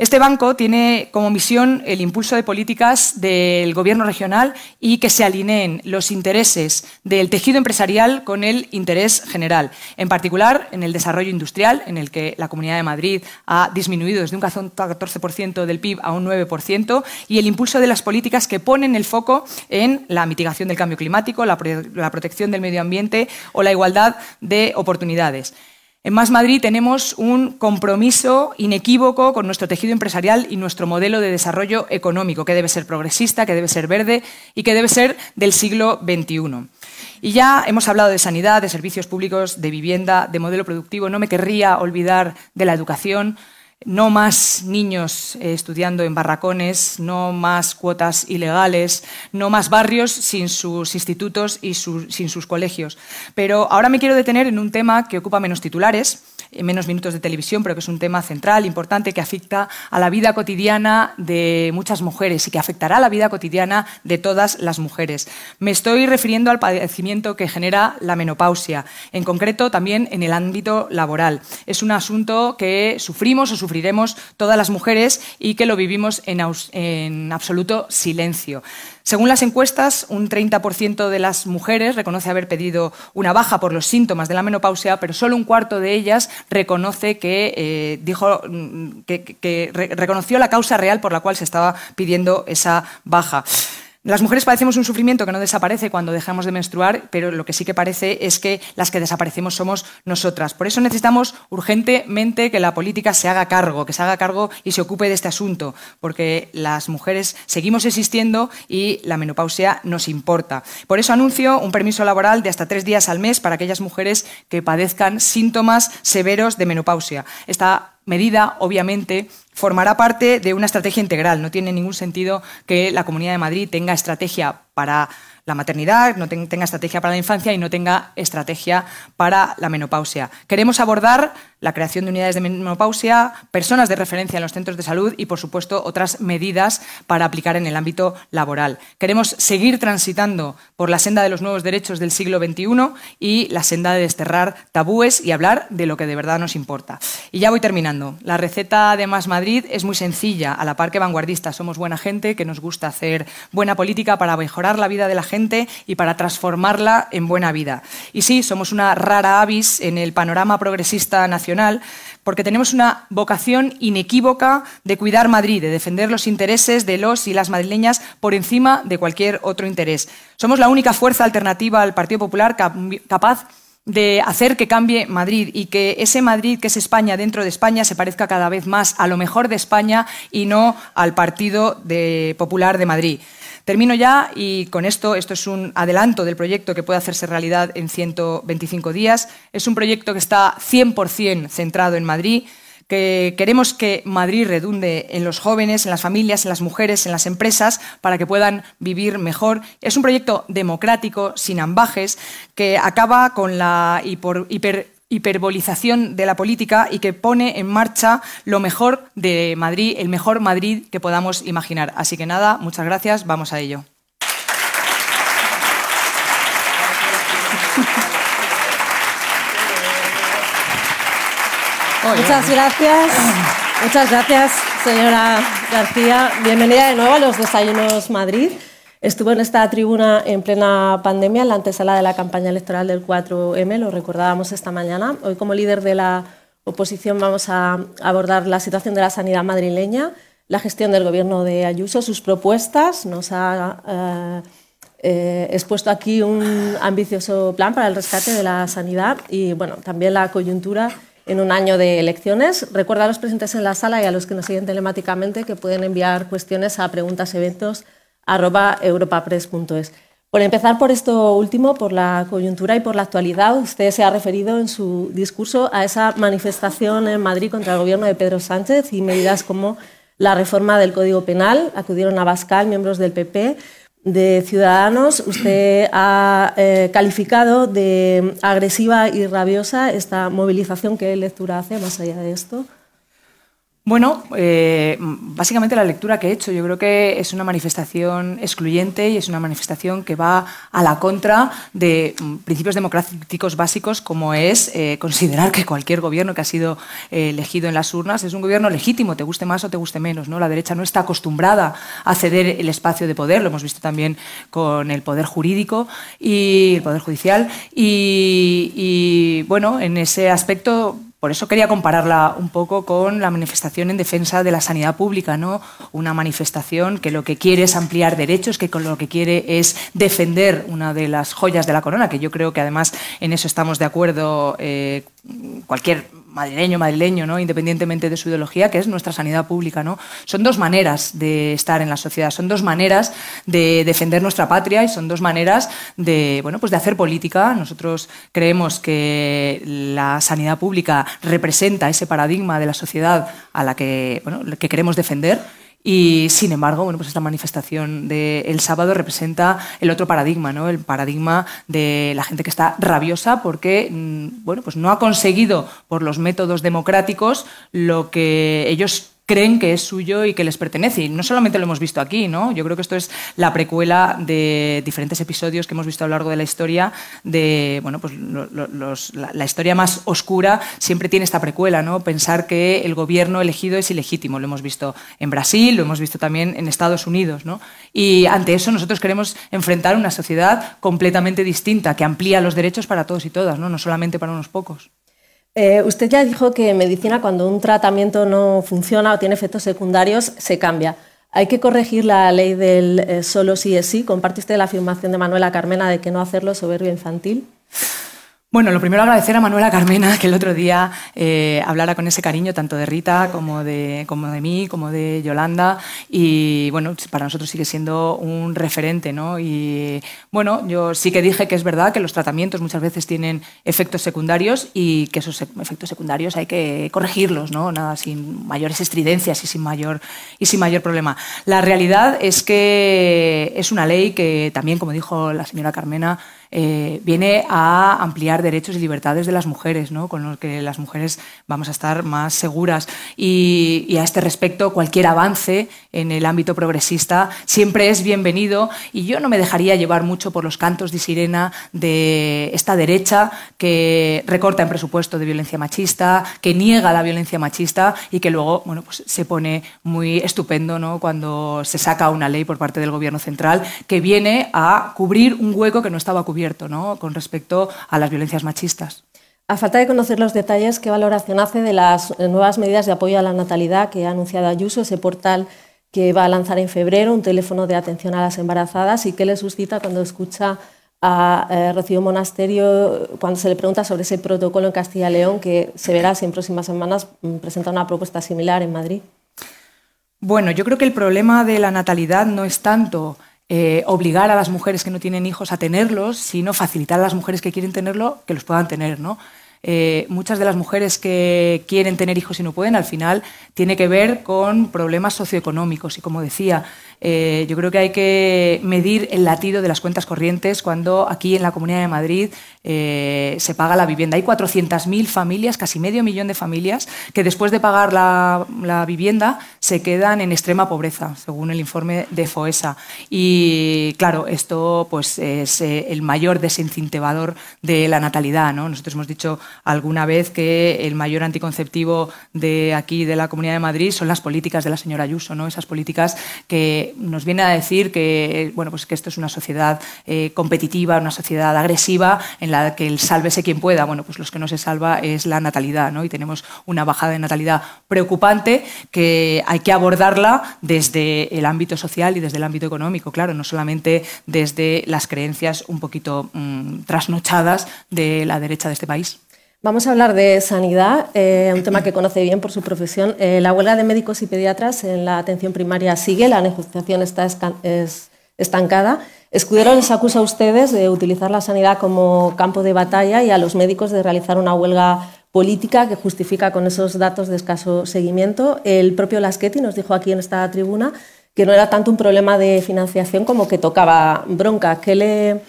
Este banco tiene como misión el impulso de políticas del gobierno regional y que se alineen los intereses del tejido empresarial con el interés general. En particular, en el desarrollo industrial, en el que la Comunidad de Madrid ha disminuido desde un 14% del PIB a un 9%, y el impulso de las políticas que ponen el foco en la mitigación del cambio climático, la, protección del medio ambiente o la igualdad de oportunidades. En Más Madrid tenemos un compromiso inequívoco con nuestro tejido empresarial y nuestro modelo de desarrollo económico, que debe ser progresista, que debe ser verde y que debe ser del siglo XXI. Y ya hemos hablado de sanidad, de servicios públicos, de vivienda, de modelo productivo. No me querría olvidar de la educación no más niños eh, estudiando en barracones, no más cuotas ilegales, no más barrios sin sus institutos y sin sus colegios. Pero ahora me quiero detener en un tema que ocupa menos titulares, menos minutos de televisión, pero que es un tema central, importante, que afecta a la vida cotidiana de muchas mujeres y que afectará a la vida cotidiana de todas las mujeres. Me estoy refiriendo al padecimiento que genera la menopausia, en concreto también en el ámbito laboral. Es un asunto que sufrimos o sufriremos todas las mujeres y que lo vivimos en, absoluto silencio. Según las encuestas, un 30% de las mujeres reconoce haber pedido una baja por los síntomas de la menopausia, pero solo un cuarto de ellas reconoce que, eh, dijo, mm, que reconoció la causa real por la cual se estaba pidiendo esa baja. Las mujeres padecemos un sufrimiento que no desaparece cuando dejamos de menstruar, pero lo que sí que parece es que las que desaparecemos somos nosotras. Por eso necesitamos urgentemente que la política se haga cargo, que se haga cargo y se ocupe de este asunto, porque las mujeres seguimos existiendo y la menopausia nos importa. Por eso anuncio un permiso laboral de hasta tres días al mes para aquellas mujeres que padezcan síntomas severos de menopausia. Medida, obviamente, formará parte de una estrategia integral. No tiene ningún sentido que la Comunidad de Madrid tenga estrategia para la maternidad, no tenga estrategia para la infancia y no tenga estrategia para la menopausia. Queremos abordar la creación de unidades de menopausia, personas de referencia en los centros de salud y, por supuesto, otras medidas para aplicar en el ámbito laboral. Queremos seguir transitando por la senda de los nuevos derechos del siglo XXI y la senda de desterrar tabúes y hablar de lo que de verdad nos importa. Y ya voy terminando. La receta de Más Madrid es muy sencilla, a la par que vanguardista. Somos buena gente, que nos gusta hacer buena política para mejorar la vida de la gente y para transformarla en buena vida. Y sí, somos una rara avis en el panorama progresista nacional porque tenemos una vocación inequívoca de cuidar Madrid, de defender los intereses de los y las madrileñas por encima de cualquier otro interés. Somos la única fuerza alternativa al Partido Popular capaz de hacer que cambie Madrid y que ese Madrid que es España dentro de España se parezca cada vez más a lo mejor de España y no al Partido Popular de Madrid. Termino ya y con esto, esto es un adelanto del proyecto que puede hacerse realidad en 125 días. Es un proyecto que está 100% centrado en Madrid, que queremos que Madrid redunde en los jóvenes, en las familias, en las mujeres, en las empresas, para que puedan vivir mejor. Es un proyecto democrático, sin ambajes, que acaba con la hiperbolización de la política y que pone en marcha lo mejor de Madrid, el mejor Madrid que podamos imaginar. Así que nada, muchas gracias, vamos a ello. Muchas gracias. Muchas gracias, señora García. Bienvenida de nuevo a los Desayunos Madrid. Estuvo en esta tribuna en plena pandemia, en la antesala de la campaña electoral del 4M, lo recordábamos esta mañana. Hoy, como líder de la oposición, vamos a abordar la situación de la sanidad madrileña, la gestión del gobierno de Ayuso, sus propuestas. Nos ha eh, eh, expuesto aquí un ambicioso plan para el rescate de la sanidad y, bueno, también la coyuntura en un año de elecciones. Recuerda a los presentes en la sala y a los que nos siguen telemáticamente que pueden enviar cuestiones a preguntaseventos.europapress.es. Por empezar por esto último, por la coyuntura y por la actualidad, usted se ha referido en su discurso a esa manifestación en Madrid contra el gobierno de Pedro Sánchez y medidas como la reforma del Código Penal. Acudieron a Bascal miembros del PP de Ciudadanos, usted ha eh, calificado de agresiva y rabiosa esta movilización. ¿Qué lectura hace más allá de esto? Bueno, eh, básicamente la lectura que he hecho, yo creo que es una manifestación excluyente y es una manifestación que va a la contra de mm, principios democráticos básicos como es eh, considerar que cualquier gobierno que ha sido eh, elegido en las urnas es un gobierno legítimo, te guste más o te guste menos. ¿no? La derecha no está acostumbrada a ceder el espacio de poder, lo hemos visto también con el poder jurídico y el poder judicial. y bueno, en ese aspecto por eso quería compararla un poco con la manifestación en defensa de la sanidad pública, ¿no? Una manifestación que lo que quiere es ampliar derechos, que con lo que quiere es defender una de las joyas de la corona, que yo creo que además en eso estamos de acuerdo eh, cualquier madrileño, madrileño, ¿no? independientemente de su ideología, que es nuestra sanidad pública. ¿no? Son dos maneras de estar en la sociedad, son dos maneras de defender nuestra patria y son dos maneras de, bueno, pues de hacer política. Nosotros creemos que la sanidad pública representa ese paradigma de la sociedad a la que, bueno, que queremos defender y sin embargo, bueno, pues esta manifestación del sábado representa el otro paradigma, ¿no? El paradigma de la gente que está rabiosa porque mm, bueno, pues no ha conseguido por los métodos democráticos lo que ellos creen que es suyo y que les pertenece. Y no solamente lo hemos visto aquí, ¿no? Yo creo que esto es la precuela de diferentes episodios que hemos visto a lo largo de la historia, de, bueno, pues la, historia más oscura siempre tiene esta precuela, ¿no? Pensar que el gobierno elegido es ilegítimo. Lo hemos visto en Brasil, lo hemos visto también en Estados Unidos, ¿no? Y ante eso nosotros queremos enfrentar una sociedad completamente distinta, que amplía los derechos para todos y todas, ¿no? No solamente para unos pocos. Eh, usted ya dijo que en medicina cuando un tratamiento no funciona o tiene efectos secundarios se cambia. Hay que corregir la ley del eh, solo sí es sí. ¿Comparte usted la afirmación de Manuela Carmena de que no hacerlo es soberbia infantil? Bueno, lo primero agradecer a Manuela Carmena que el otro día eh, hablara con ese cariño tanto de Rita como de, como de mí, como de Yolanda y bueno, para nosotros sigue siendo un referente, ¿no? Y bueno, yo sí que dije que es verdad que los tratamientos muchas veces tienen efectos secundarios y que esos efectos secundarios hay que corregirlos, ¿no? Nada, sin mayores estridencias y sin mayor, y sin mayor problema. La realidad es que es una ley que también, como dijo la señora Carmena, eh, viene a ampliar derechos y libertades de las mujeres, ¿no? con los que las mujeres vamos a estar más seguras. Y, a este respecto, cualquier avance en el ámbito progresista siempre es bienvenido y yo no me dejaría llevar mucho por los cantos de sirena de esta derecha que recorta en presupuesto de violencia machista, que niega la violencia machista y que luego bueno, pues se pone muy estupendo ¿no? cuando se saca una ley por parte del Gobierno central que viene a cubrir un hueco que no estaba cubierto ¿no? con respecto a las violencias machistas. A falta de conocer los detalles, ¿qué valoración hace de las nuevas medidas de apoyo a la natalidad que ha anunciado Ayuso, ese portal que va a lanzar en febrero, un teléfono de atención a las embarazadas y qué le suscita cuando escucha a eh, Rocío Monasterio cuando se le pregunta sobre ese protocolo en Castilla y León que se verá si en próximas semanas mm, presenta una propuesta similar en Madrid? Bueno, yo creo que el problema de la natalidad no es tanto eh, obligar a las mujeres que no tienen hijos a tenerlos, sino facilitar a las mujeres que quieren tenerlo que los puedan tener, ¿no? Eh, muchas de las mujeres que quieren tener hijos y no pueden, al final tiene que ver con problemas socioeconómicos. Y como decía, eh, yo creo que hay que medir el latido de las cuentas corrientes cuando aquí en la Comunidad de Madrid eh, se paga la vivienda. Hay 400.000 familias, casi medio millón de familias, que después de pagar la, vivienda se quedan en extrema pobreza, según el informe de FOESA. Y claro, esto pues, es el mayor desincentivador de la natalidad. ¿no? Nosotros hemos dicho alguna vez que el mayor anticonceptivo de aquí, de la Comunidad de Madrid, son las políticas de la señora Ayuso, ¿no? esas políticas que nos vienen a decir que, bueno, pues que esto es una sociedad eh, competitiva, una sociedad agresiva, en la que el sálvese quien pueda. Bueno, pues los que no se salva es la natalidad, ¿no? y tenemos una bajada de natalidad preocupante que hay que abordarla desde el ámbito social y desde el ámbito económico, claro, no solamente desde las creencias un poquito mm, trasnochadas de la derecha de este país. Vamos a hablar de sanidad, eh, un tema que conoce bien por su profesión. Eh, la huelga de médicos y pediatras en la atención primaria sigue, la negociación está estancada. Escudero les acusa a ustedes de utilizar la sanidad como campo de batalla y a los médicos de realizar una huelga política que justifica con esos datos de escaso seguimiento. El propio Laschetti nos dijo aquí en esta tribuna que no era tanto un problema de financiación como que tocaba bronca. ¿Qué le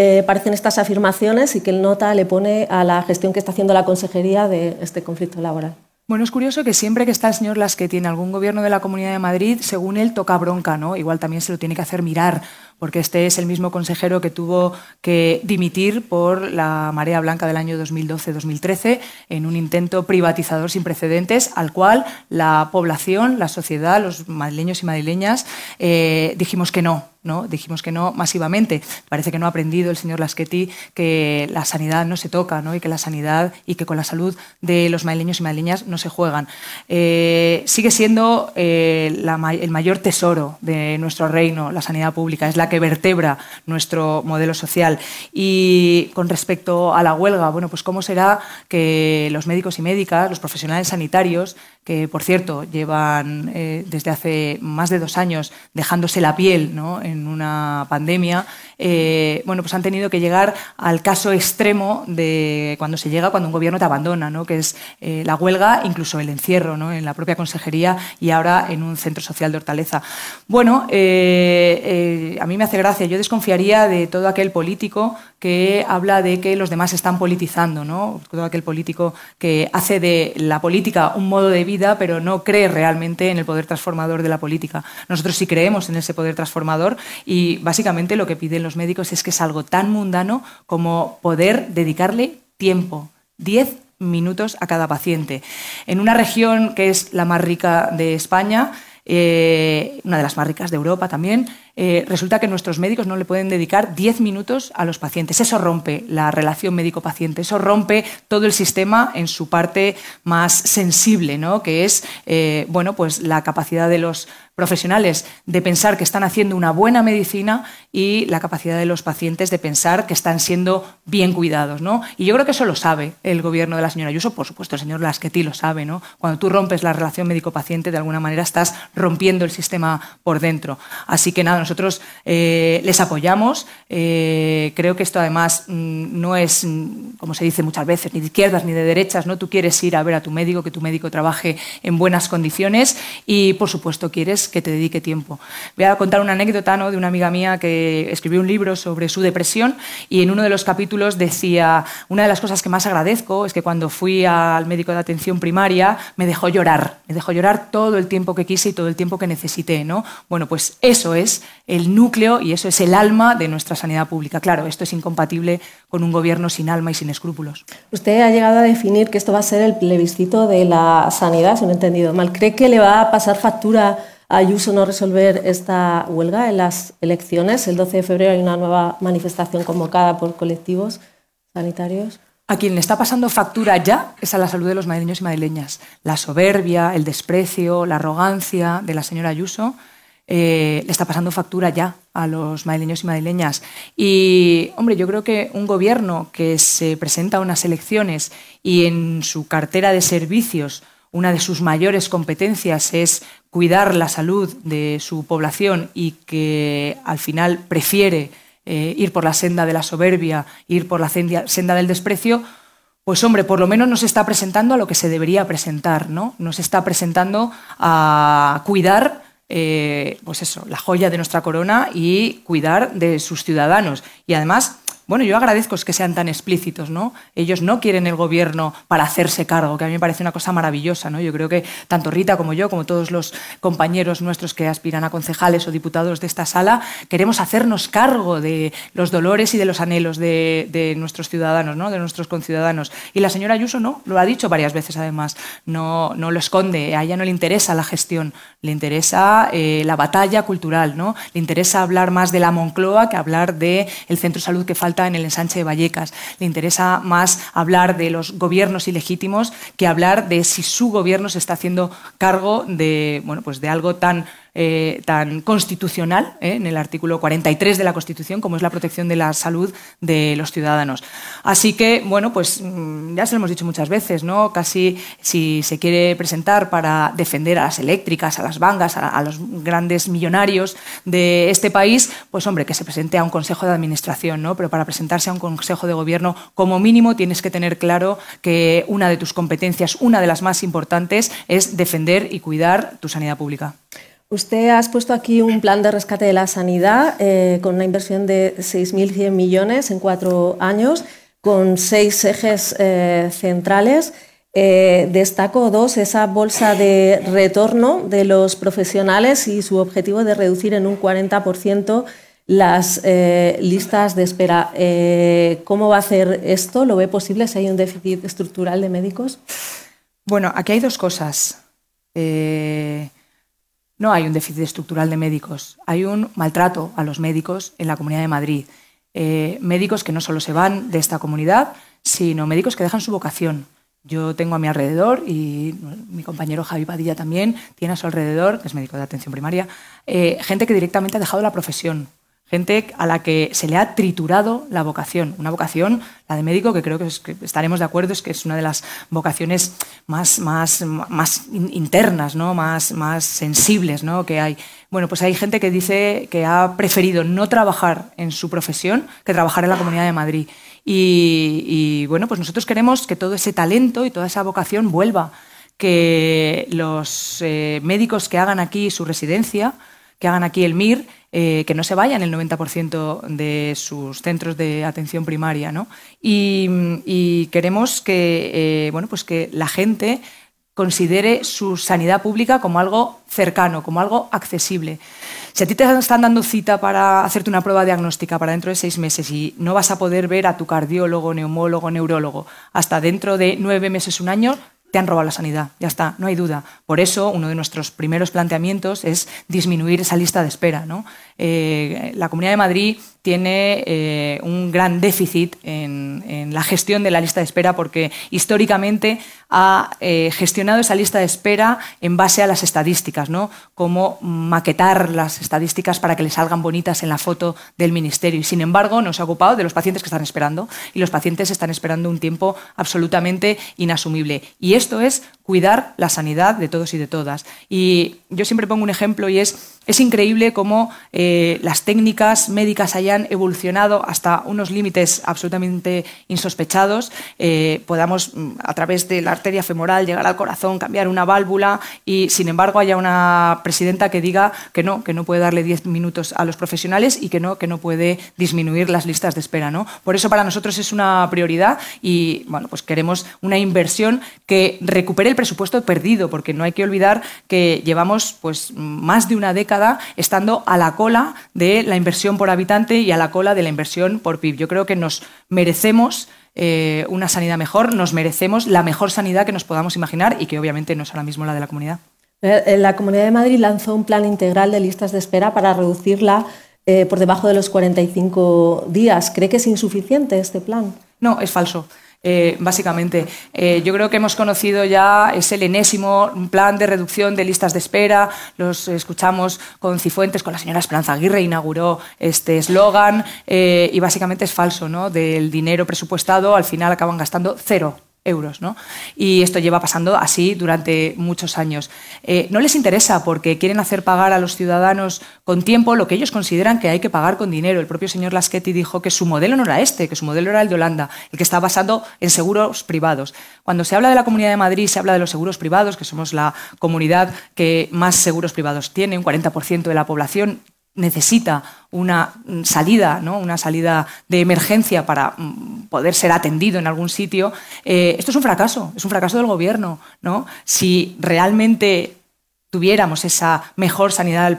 eh, parecen estas afirmaciones y que el nota le pone a la gestión que está haciendo la consejería de este conflicto laboral. Bueno, es curioso que siempre que está el señor Las tiene algún gobierno de la Comunidad de Madrid, según él toca bronca, ¿no? Igual también se lo tiene que hacer mirar porque este es el mismo consejero que tuvo que dimitir por la marea blanca del año 2012-2013 en un intento privatizador sin precedentes al cual la población, la sociedad, los madrileños y madrileñas eh, dijimos que no, ¿no? Dijimos que no masivamente. Parece que no ha aprendido el señor Laschetti que la sanidad no se toca ¿no? y que la sanidad y que con la salud de los madrileños y madrileñas no se juegan. Eh, sigue siendo eh, el mayor tesoro de nuestro reino, la sanidad pública. Es la que vertebra nuestro modelo social. Y con respecto a la huelga, bueno, pues cómo será que los médicos y médicas, los profesionales sanitarios, que por cierto llevan eh, desde hace más de dos años dejándose la piel ¿no? en una pandemia, eh, bueno, pues han tenido que llegar al caso extremo de cuando se llega cuando un gobierno te abandona, ¿no? que es eh, la huelga, incluso el encierro ¿no? en la propia consejería y ahora en un centro social de Hortaleza. Bueno, a mí me hace gracia, yo desconfiaría de todo aquel político que habla de que los demás están politizando, ¿no? todo aquel político que hace de la política un modo de vida pero no cree realmente en el poder transformador de la política. Nosotros sí creemos en ese poder transformador y básicamente lo que piden los médicos es que es algo tan mundano como poder dedicarle tiempo, 10 minutos a cada paciente. En una región que es la más rica de España, eh, una de las más ricas de Europa también, eh, resulta que nuestros médicos no le pueden dedicar 10 minutos a los pacientes. Eso rompe la relación médico-paciente, eso rompe todo el sistema en su parte más sensible, ¿no? que es eh, bueno, pues la capacidad de los profesionales de pensar que están haciendo una buena medicina y la capacidad de los pacientes de pensar que están siendo bien cuidados. ¿no? Y yo creo que eso lo sabe el gobierno de la señora Ayuso, por supuesto, el señor Lasqueti lo sabe. ¿no? Cuando tú rompes la relación médico-paciente, de alguna manera estás rompiendo el sistema por dentro. Así que nada, nosotros eh, les apoyamos. Eh, creo que esto además mm, no es, mm, como se dice muchas veces, ni de izquierdas ni de derechas. ¿no? Tú quieres ir a ver a tu médico, que tu médico trabaje en buenas condiciones y, por supuesto, quieres que te dedique tiempo. Voy a contar una anécdota ¿no? de una amiga mía que escribió un libro sobre su depresión y en uno de los capítulos decía, una de las cosas que más agradezco es que cuando fui al médico de atención primaria me dejó llorar, me dejó llorar todo el tiempo que quise y todo el tiempo que necesité. ¿no? Bueno, pues eso es el núcleo y eso es el alma de nuestra sanidad pública. Claro, esto es incompatible con un gobierno sin alma y sin escrúpulos. Usted ha llegado a definir que esto va a ser el plebiscito de la sanidad, si no he entendido mal. ¿Cree que le va a pasar factura Ayuso no resolver esta huelga en las elecciones? El 12 de febrero hay una nueva manifestación convocada por colectivos sanitarios. A quien le está pasando factura ya es a la salud de los madrileños y madrileñas. La soberbia, el desprecio, la arrogancia de la señora Ayuso eh, le está pasando factura ya a los madrileños y madrileñas. Y, hombre, yo creo que un gobierno que se presenta a unas elecciones y en su cartera de servicios una de sus mayores competencias es cuidar la salud de su población y que al final prefiere eh, ir por la senda de la soberbia, ir por la senda del desprecio, pues hombre, por lo menos nos está presentando a lo que se debería presentar, ¿no? Nos está presentando a cuidar eh, pues eso, la joya de nuestra corona y cuidar de sus ciudadanos. Y además, bueno, yo agradezco que sean tan explícitos, ¿no? Ellos no quieren el gobierno para hacerse cargo, que a mí me parece una cosa maravillosa, ¿no? Yo creo que tanto Rita como yo, como todos los compañeros nuestros que aspiran a concejales o diputados de esta sala, queremos hacernos cargo de los dolores y de los anhelos de, nuestros ciudadanos, ¿no? De nuestros conciudadanos. Y la señora Ayuso no, lo ha dicho varias veces además, no, no lo esconde, a ella no le interesa la gestión, le interesa eh, la batalla cultural, ¿no? Le interesa hablar más de la Moncloa que hablar del el centro de salud que falta en el ensanche de Vallecas. Le interesa más hablar de los gobiernos ilegítimos que hablar de si su gobierno se está haciendo cargo de, bueno, pues de algo tan eh, tan constitucional eh, en el artículo 43 de la Constitución como es la protección de la salud de los ciudadanos. Así que, bueno, pues mm, ya se lo hemos dicho muchas veces, ¿no? Casi si se quiere presentar para defender a las eléctricas, a las bangas, a, los grandes millonarios de este país, pues hombre, que se presente a un consejo de administración, ¿no? Pero para presentarse a un consejo de gobierno, como mínimo tienes que tener claro que una de tus competencias, una de las más importantes, es defender y cuidar tu sanidad pública. Usted ha puesto aquí un plan de rescate de la sanidad eh, con una inversión de 6.100 millones en cuatro años, con seis ejes eh, centrales. Eh, destaco dos, esa bolsa de retorno de los profesionales y su objetivo de reducir en un 40% las listas de espera. ¿Cómo va a hacer esto? ¿Lo ve posible si hay un déficit estructural de médicos? Bueno, aquí hay dos cosas. No hay un déficit estructural de médicos, hay un maltrato a los médicos en la Comunidad de Madrid. Eh, médicos que no solo se van de esta comunidad, sino médicos que dejan su vocación. Yo tengo a mi alrededor, y mi compañero Javi Padilla también tiene a su alrededor, que es médico de atención primaria, eh, gente que directamente ha dejado la profesión gente a la que se le ha triturado la vocación. Una vocación, la de médico, que creo que, estaremos de acuerdo, es que es una de las vocaciones más, más, más internas, ¿no? más, más sensibles ¿no? que hay. Bueno, pues hay gente que dice que ha preferido no trabajar en su profesión que trabajar en la Comunidad de Madrid. Y, bueno, pues nosotros queremos que todo ese talento y toda esa vocación vuelva, que los eh, médicos que hagan aquí su residencia, que hagan aquí el MIR, eh, que no se vayan el 90% de sus centros de atención primaria. ¿no? Y, queremos que, eh, bueno, pues que la gente considere su sanidad pública como algo cercano, como algo accesible. Si a ti te están dando cita para hacerte una prueba diagnóstica para dentro de seis meses y no vas a poder ver a tu cardiólogo, neumólogo, neurólogo hasta dentro de nueve meses, un año, te han robado la sanidad, ya está, no hay duda. Por eso, uno de nuestros primeros planteamientos es disminuir esa lista de espera. ¿no? Eh, la Comunidad de Madrid tiene eh, un gran déficit en, la gestión de la lista de espera porque históricamente ha eh, gestionado esa lista de espera en base a las estadísticas, ¿no? Cómo maquetar las estadísticas para que le salgan bonitas en la foto del ministerio. Y sin embargo, no se ha ocupado de los pacientes que están esperando y los pacientes están esperando un tiempo absolutamente inasumible. Y esto es cuidar la sanidad de todos y de todas. Y yo siempre pongo un ejemplo y es, es increíble cómo las técnicas médicas hayan evolucionado hasta unos límites absolutamente insospechados, eh, podamos mm, a través de la arteria femoral llegar al corazón, cambiar una válvula y sin embargo haya una presidenta que diga que no, que no puede darle 10 minutos a los profesionales y que no, que no puede disminuir las listas de espera. ¿no? Por eso para nosotros es una prioridad y bueno, pues queremos una inversión que recupere el presupuesto perdido, porque no hay que olvidar que llevamos pues, más de una década estando a la cola de la inversión por habitante y a la cola de la inversión por PIB. Yo creo que nos merecemos eh, una sanidad mejor, nos merecemos la mejor sanidad que nos podamos imaginar y que obviamente no es ahora mismo la de la comunidad. Eh, la Comunidad de Madrid lanzó un plan integral de listas de espera para reducirla eh, por debajo de los 45 días. ¿Cree que es insuficiente este plan? No, es falso. Eh, básicamente. Eh, yo creo que hemos conocido ya ese enésimo plan de reducción de listas de espera, los escuchamos con Cifuentes, con la señora Esperanza Aguirre, inauguró este eslogan eh, y básicamente es falso, ¿no? Del dinero presupuestado al final acaban gastando cero euros. ¿no? Y esto lleva pasando así durante muchos años. Eh, no les interesa porque quieren hacer pagar a los ciudadanos con tiempo lo que ellos consideran que hay que pagar con dinero. El propio señor Laschetti dijo que su modelo no era este, que su modelo era el de Holanda, el que está basado en seguros privados. Cuando se habla de la Comunidad de Madrid, se habla de los seguros privados, que somos la comunidad que más seguros privados tiene, un 40% de la población necesita una salida, ¿no? una salida de emergencia para mm, poder ser atendido en algún sitio, eh, esto es un fracaso, es un fracaso del gobierno. ¿no? Si realmente tuviéramos esa mejor sanidad,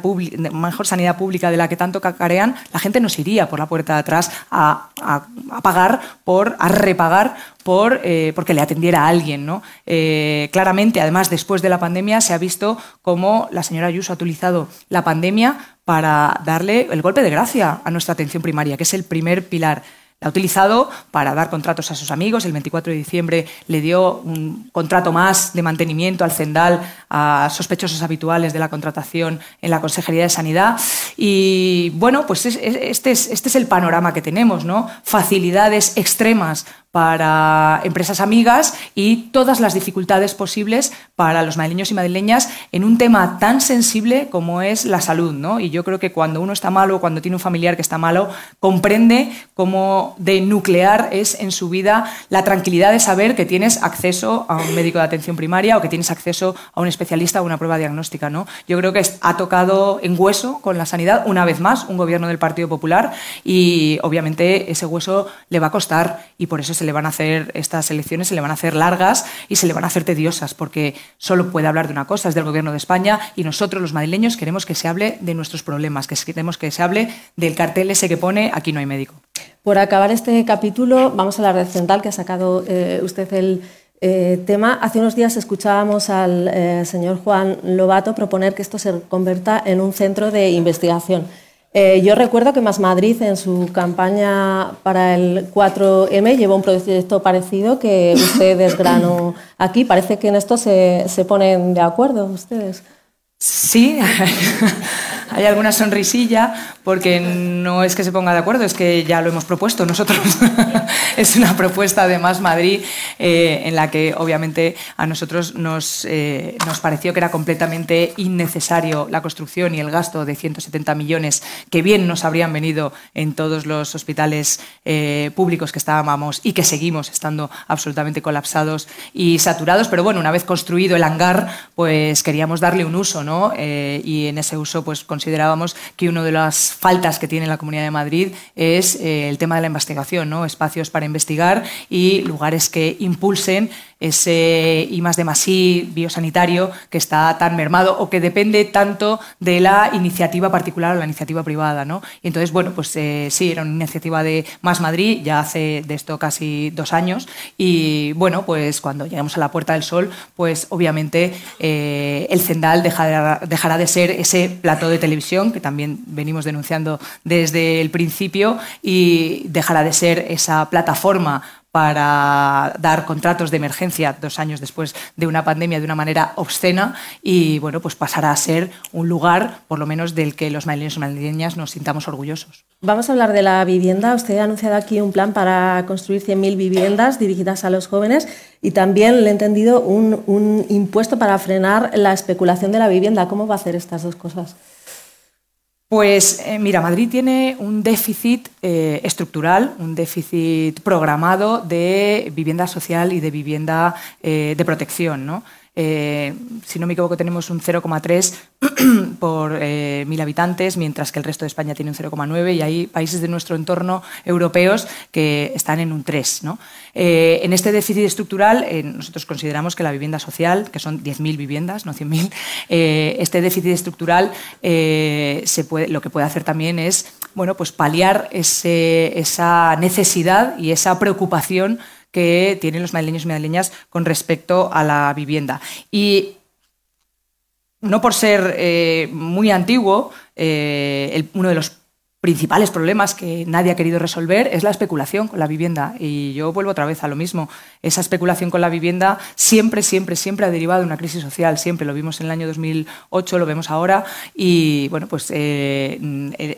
mejor sanidad pública de la que tanto cacarean, la gente nos iría por la puerta de atrás a, pagar, por, a repagar por, eh, porque le atendiera a alguien. ¿no? Eh, claramente, además, después de la pandemia, se ha visto cómo la señora Ayuso ha utilizado la pandemia para darle el golpe de gracia a nuestra atención primaria, que es el primer pilar. La ha utilizado para dar contratos a sus amigos. El 24 de diciembre le dio un contrato más de mantenimiento al Cendal a sospechosos habituales de la contratación en la Consejería de Sanidad. Y bueno, pues este es, este es el panorama que tenemos, ¿no? Facilidades extremas para empresas amigas y todas las dificultades posibles para los madrileños y madrileñas en un tema tan sensible como es la salud. ¿no? Y yo creo que cuando uno está malo, cuando tiene un familiar que está malo, comprende cómo de nuclear es en su vida la tranquilidad de saber que tienes acceso a un médico de atención primaria o que tienes acceso a un especialista o una prueba diagnóstica. ¿no? Yo creo que ha tocado en hueso con la sanidad una vez más un gobierno del Partido Popular y obviamente ese hueso le va a costar y por eso se le van a hacer estas elecciones, se le van a hacer largas y se le van a hacer tediosas, porque solo puede hablar de una cosa, es del Gobierno de España, y nosotros, los madrileños, queremos que se hable de nuestros problemas, que queremos que se hable del cartel ese que pone aquí no hay médico. Por acabar este capítulo, vamos a hablar de Central, que ha sacado eh, usted el eh, tema. Hace unos días escuchábamos al eh, señor Juan Lobato proponer que esto se convierta en un centro de investigación. Eh, yo recuerdo que Más Madrid en su campaña para el 4M llevó un proyecto parecido que usted desgranó aquí. Parece que en esto se, se ponen de acuerdo ustedes. Sí, hay alguna sonrisilla porque no es que se ponga de acuerdo, es que ya lo hemos propuesto nosotros. es una propuesta de Más Madrid eh, en la que obviamente a nosotros nos, eh, nos pareció que era completamente innecesario la construcción y el gasto de 170 millones que bien nos habrían venido en todos los hospitales eh, públicos que estábamos y que seguimos estando absolutamente colapsados y saturados. Pero bueno, una vez construido el hangar, pues queríamos darle un uso, ¿no? y en ese uso pues considerábamos que una de las faltas que tiene la Comunidad de Madrid es el tema de la investigación, ¿no? espacios para investigar y lugares que impulsen ese I más de más biosanitario que está tan mermado o que depende tanto de la iniciativa particular o la iniciativa privada. ¿no? Y entonces, bueno, pues eh, sí, era una iniciativa de Más Madrid, ya hace de esto casi dos años, y bueno, pues cuando lleguemos a la Puerta del Sol, pues obviamente eh, el Cendal dejará, dejará de ser ese plato de televisión que también venimos denunciando desde el principio y dejará de ser esa plataforma para dar contratos de emergencia dos años después de una pandemia de una manera obscena y bueno, pues pasará a ser un lugar, por lo menos, del que los madrileños y madrileñas nos sintamos orgullosos. Vamos a hablar de la vivienda. Usted ha anunciado aquí un plan para construir 100.000 viviendas dirigidas a los jóvenes y también le he entendido un, un impuesto para frenar la especulación de la vivienda. ¿Cómo va a hacer estas dos cosas? Pues eh, mira, Madrid tiene un déficit eh, estructural, un déficit programado de vivienda social y de vivienda eh, de protección. ¿no? Eh, si no me equivoco, tenemos un 0,3 por eh, mil habitantes, mientras que el resto de España tiene un 0,9 y hay países de nuestro entorno europeos que están en un 3. Eh, en este déficit estructural, nosotros consideramos que la vivienda social, que son 10.000 viviendas, no 100.000, este déficit estructural lo que puede hacer también es bueno, pues paliar esa necesidad y esa preocupación que tienen los madrileños y madrileñas con respecto a la vivienda. Y no por ser eh, muy antiguo, eh, uno de los principales problemas que nadie ha querido resolver es la especulación con la vivienda. Y yo vuelvo otra vez a lo mismo. Esa especulación con la vivienda siempre, siempre, siempre ha derivado de una crisis social. Siempre lo vimos en el año 2008, lo vemos ahora. Y bueno, pues eh,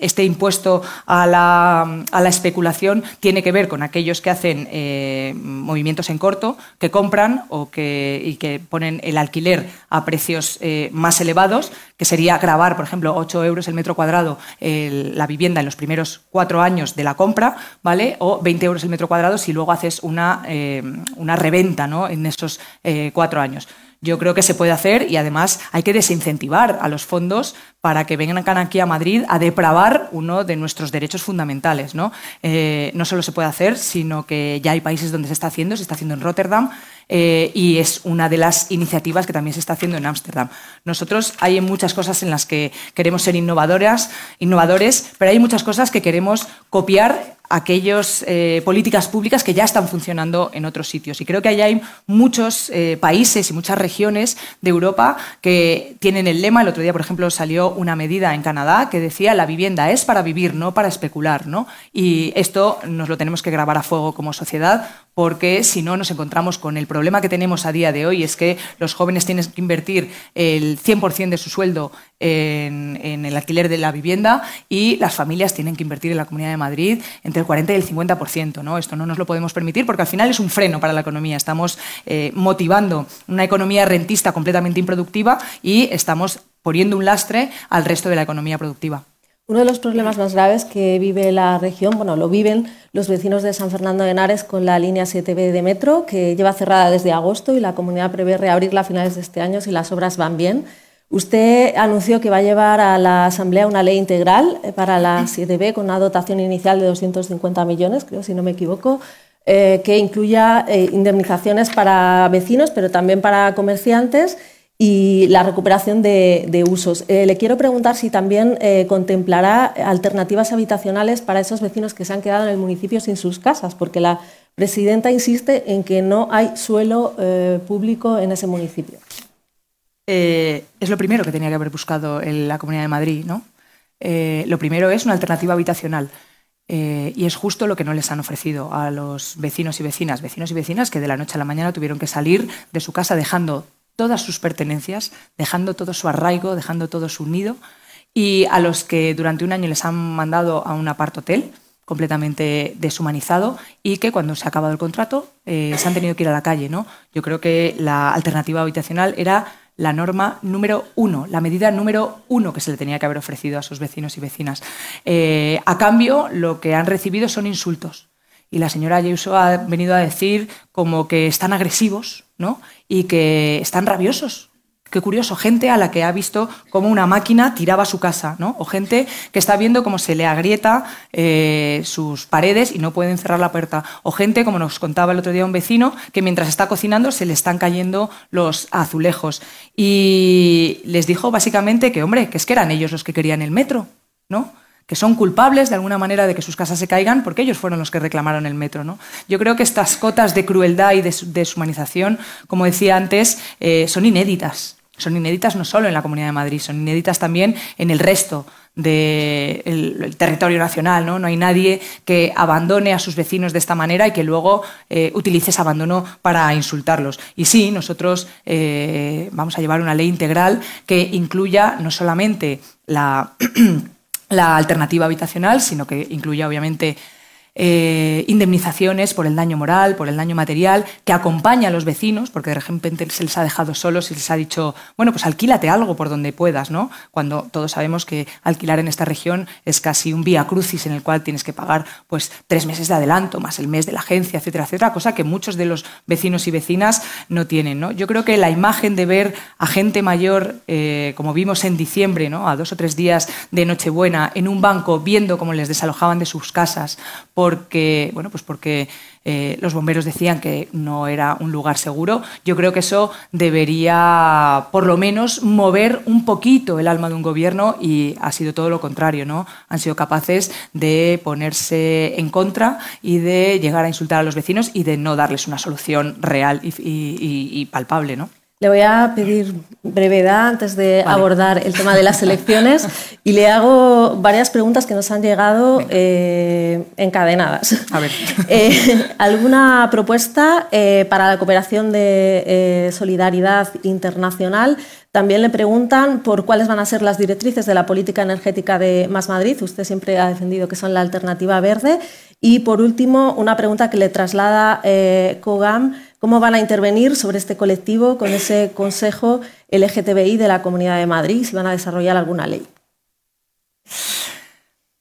este impuesto a la, a la, especulación tiene que ver con aquellos que hacen eh, movimientos en corto, que compran o que, y que ponen el alquiler a precios eh, más elevados, que sería grabar, por ejemplo, 8 euros el metro cuadrado la vivienda en los primeros cuatro años de la compra, ¿vale? O 20 euros el metro cuadrado si luego haces una, eh, una reventa ¿no? en esos eh, cuatro años. Yo creo que se puede hacer y además hay que desincentivar a los fondos para que vengan aquí a Madrid a depravar uno de nuestros derechos fundamentales. ¿no? Eh, no solo se puede hacer, sino que ya hay países donde se está haciendo, se está haciendo en Rotterdam y es una de las iniciativas que también se está haciendo en Ámsterdam. Nosotros hay muchas cosas en las que queremos ser innovadoras, innovadores, pero hay muchas cosas que queremos copiar aquellas eh, políticas públicas que ya están funcionando en otros sitios. Y creo que allá hay muchos eh, países y muchas regiones de Europa que tienen el lema. El otro día, por ejemplo, salió una medida en Canadá que decía la vivienda es para vivir, no para especular. ¿no? Y esto nos lo tenemos que grabar a fuego como sociedad porque si no nos encontramos con el problema que tenemos a día de hoy, es que los jóvenes tienen que invertir el 100% de su sueldo en, en, el alquiler de la vivienda y las familias tienen que invertir en la Comunidad de Madrid entre el 40 y el 50%. ¿no? Esto no nos lo podemos permitir porque al final es un freno para la economía. Estamos eh, motivando una economía rentista completamente improductiva y estamos poniendo un lastre al resto de la economía productiva. Uno de los problemas más graves que vive la región, bueno, lo viven los vecinos de San Fernando de Henares con la línea 7B de metro, que lleva cerrada desde agosto y la comunidad prevé reabrirla a finales de este año si las obras van bien. Usted anunció que va a llevar a la Asamblea una ley integral eh, para la 7B con una dotación inicial de 250 millones, creo, si no me equivoco, eh, que incluya eh, indemnizaciones para vecinos, pero también para comerciantes y la recuperación de, usos. le quiero preguntar si también contemplará alternativas habitacionales para esos vecinos que se han quedado en el municipio sin sus casas, porque la presidenta insiste en que no hay suelo público en ese municipio. Eh, es lo primero que tenía que haber buscado en la Comunidad de Madrid. ¿no? Eh, lo primero es una alternativa habitacional. Eh, y es justo lo que no les han ofrecido a los vecinos y vecinas, vecinos y vecinas que de la noche a la mañana tuvieron que salir de su casa dejando todas sus pertenencias, dejando todo su arraigo, dejando todo su nido, y a los que durante un año les han mandado a un apart-hotel completamente deshumanizado y que cuando se ha acabado el contrato se han tenido que ir a la calle. ¿no? Yo creo que la alternativa habitacional era la norma número uno, la medida número uno que se le tenía que haber ofrecido a sus vecinos y vecinas. Eh, a cambio, lo que han recibido son insultos. Y la señora Ayuso ha venido a decir como que están agresivos ¿no? y que están rabiosos Qué curioso, gente a la que ha visto cómo una máquina tiraba su casa, ¿no? O gente que está viendo cómo se le agrieta eh, sus paredes y no pueden cerrar la puerta. O gente, como nos contaba el otro día un vecino, que mientras está cocinando se le están cayendo los azulejos. Y les dijo básicamente que, hombre, que es que eran ellos los que querían el metro, ¿no? que son culpables de alguna manera de que sus casas se caigan porque ellos fueron los que reclamaron el metro. ¿no? Yo creo que estas cotas de crueldad y de deshumanización, como decía antes, eh, son inéditas son inéditas no solo en la Comunidad de Madrid, son inéditas también en el resto del territorio nacional. ¿no? no hay nadie que abandone a sus vecinos de esta manera y que luego eh, utilice ese abandono para insultarlos. Y sí, nosotros eh, vamos a llevar una ley integral que incluya no solamente la, la alternativa habitacional, sino que incluya obviamente eh, indemnizaciones por el daño moral, por el daño material, que acompaña a los vecinos, porque de repente se les ha dejado solos y les ha dicho, bueno, pues alquílate algo por donde puedas, ¿no? Cuando todos sabemos que alquilar en esta región es casi un vía crucis en el cual tienes que pagar pues tres meses de adelanto, más el mes de la agencia, etcétera, etcétera, cosa que muchos de los vecinos y vecinas no tienen, ¿no? Yo creo que la imagen de ver a gente mayor, eh, como vimos en diciembre, ¿no? A dos o tres días de Nochebuena, en un banco, viendo cómo les desalojaban de sus casas, porque, bueno, pues porque eh, los bomberos decían que no era un lugar seguro. Yo creo que eso debería, por lo menos, mover un poquito el alma de un gobierno y ha sido todo lo contrario, ¿no? Han sido capaces de ponerse en contra y de llegar a insultar a los vecinos y de no darles una solución real y, y palpable, ¿no? Le voy a pedir brevedad antes de abordar el tema de las elecciones y le hago varias preguntas que nos han llegado eh, encadenadas. A ver. Eh, ¿Alguna propuesta eh, para la cooperación de solidaridad internacional? También le preguntan por cuáles van a ser las directrices de la política energética de Más Madrid. Usted siempre ha defendido que son la alternativa verde. Y por último, una pregunta que le traslada COGAM ¿Cómo van a intervenir sobre este colectivo con ese Consejo LGTBI de la Comunidad de Madrid? Si van a desarrollar alguna ley.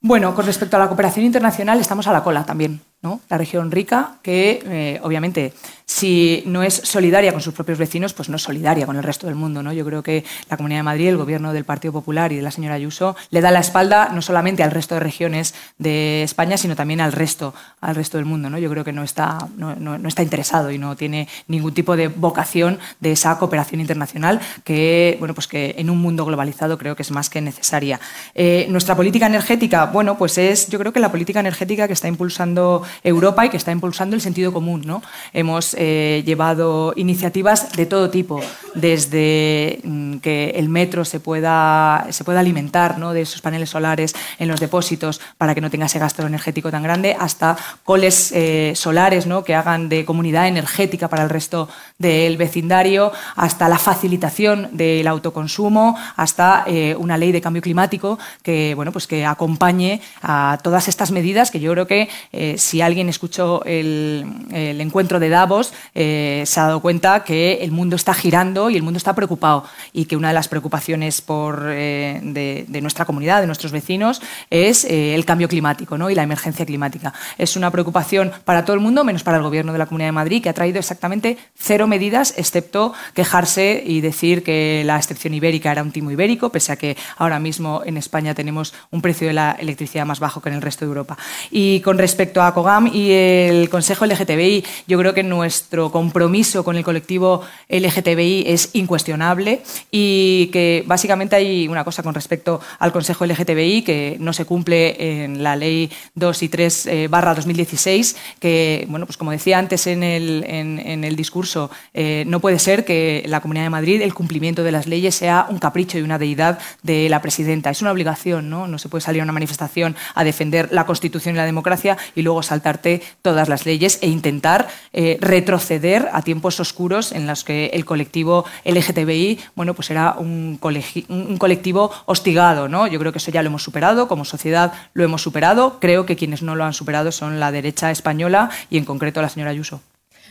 Bueno, con respecto a la cooperación internacional, estamos a la cola también. ¿no? La región rica, que eh, obviamente si no es solidaria con sus propios vecinos, pues no es solidaria con el resto del mundo. ¿no? Yo creo que la Comunidad de Madrid, el gobierno del Partido Popular y de la señora Ayuso, le da la espalda no solamente al resto de regiones de España, sino también al resto, al resto del mundo. ¿no? Yo creo que no está, no, está interesado y no tiene ningún tipo de vocación de esa cooperación internacional que, bueno, pues que en un mundo globalizado creo que es más que necesaria. Eh, nuestra política energética, bueno, pues es yo creo que la política energética que está impulsando Europa y que está impulsando el sentido común. ¿no? Hemos eh, llevado iniciativas de todo tipo, desde mm, que el metro se pueda, se pueda alimentar ¿no? de esos paneles solares en los depósitos para que no tenga ese gasto energético tan grande, hasta coles eh, solares ¿no? que hagan de comunidad energética para el resto del vecindario, hasta la facilitación del autoconsumo, hasta eh, una ley de cambio climático que, bueno, pues que acompañe a todas estas medidas que yo creo que si alguien escuchó el, encuentro de Davos, eh, se ha dado cuenta que el mundo está girando y el mundo está preocupado y que una de las preocupaciones por, eh, de, nuestra comunidad, de nuestros vecinos, es eh, el cambio climático ¿no? y la emergencia climática. Es una preocupación para todo el mundo, menos para el Gobierno de la Comunidad de Madrid, que ha traído exactamente cero medidas, excepto quejarse y decir que la excepción ibérica era un timo ibérico, pese a que ahora mismo en España tenemos un precio de la electricidad más bajo que en el resto de Europa. Y con respecto a COGAM, y el Consejo LGTBI. Yo creo que nuestro compromiso con el colectivo LGTBI es incuestionable y que básicamente hay una cosa con respecto al Consejo LGTBI que no se cumple en la Ley 2 y 3 eh, barra 2016, que, bueno, pues como decía antes en el, en, el discurso, eh, no puede ser que la Comunidad de Madrid el cumplimiento de las leyes sea un capricho y una deidad de la presidenta. Es una obligación, ¿no? No se puede salir a una manifestación a defender la Constitución y la democracia y luego saltar todas las leyes e intentar eh, retroceder a tiempos oscuros en los que el colectivo LGTBI bueno, pues era un, colectivo hostigado. ¿no? Yo creo que eso ya lo hemos superado, como sociedad lo hemos superado. Creo que quienes no lo han superado son la derecha española y en concreto la señora Ayuso.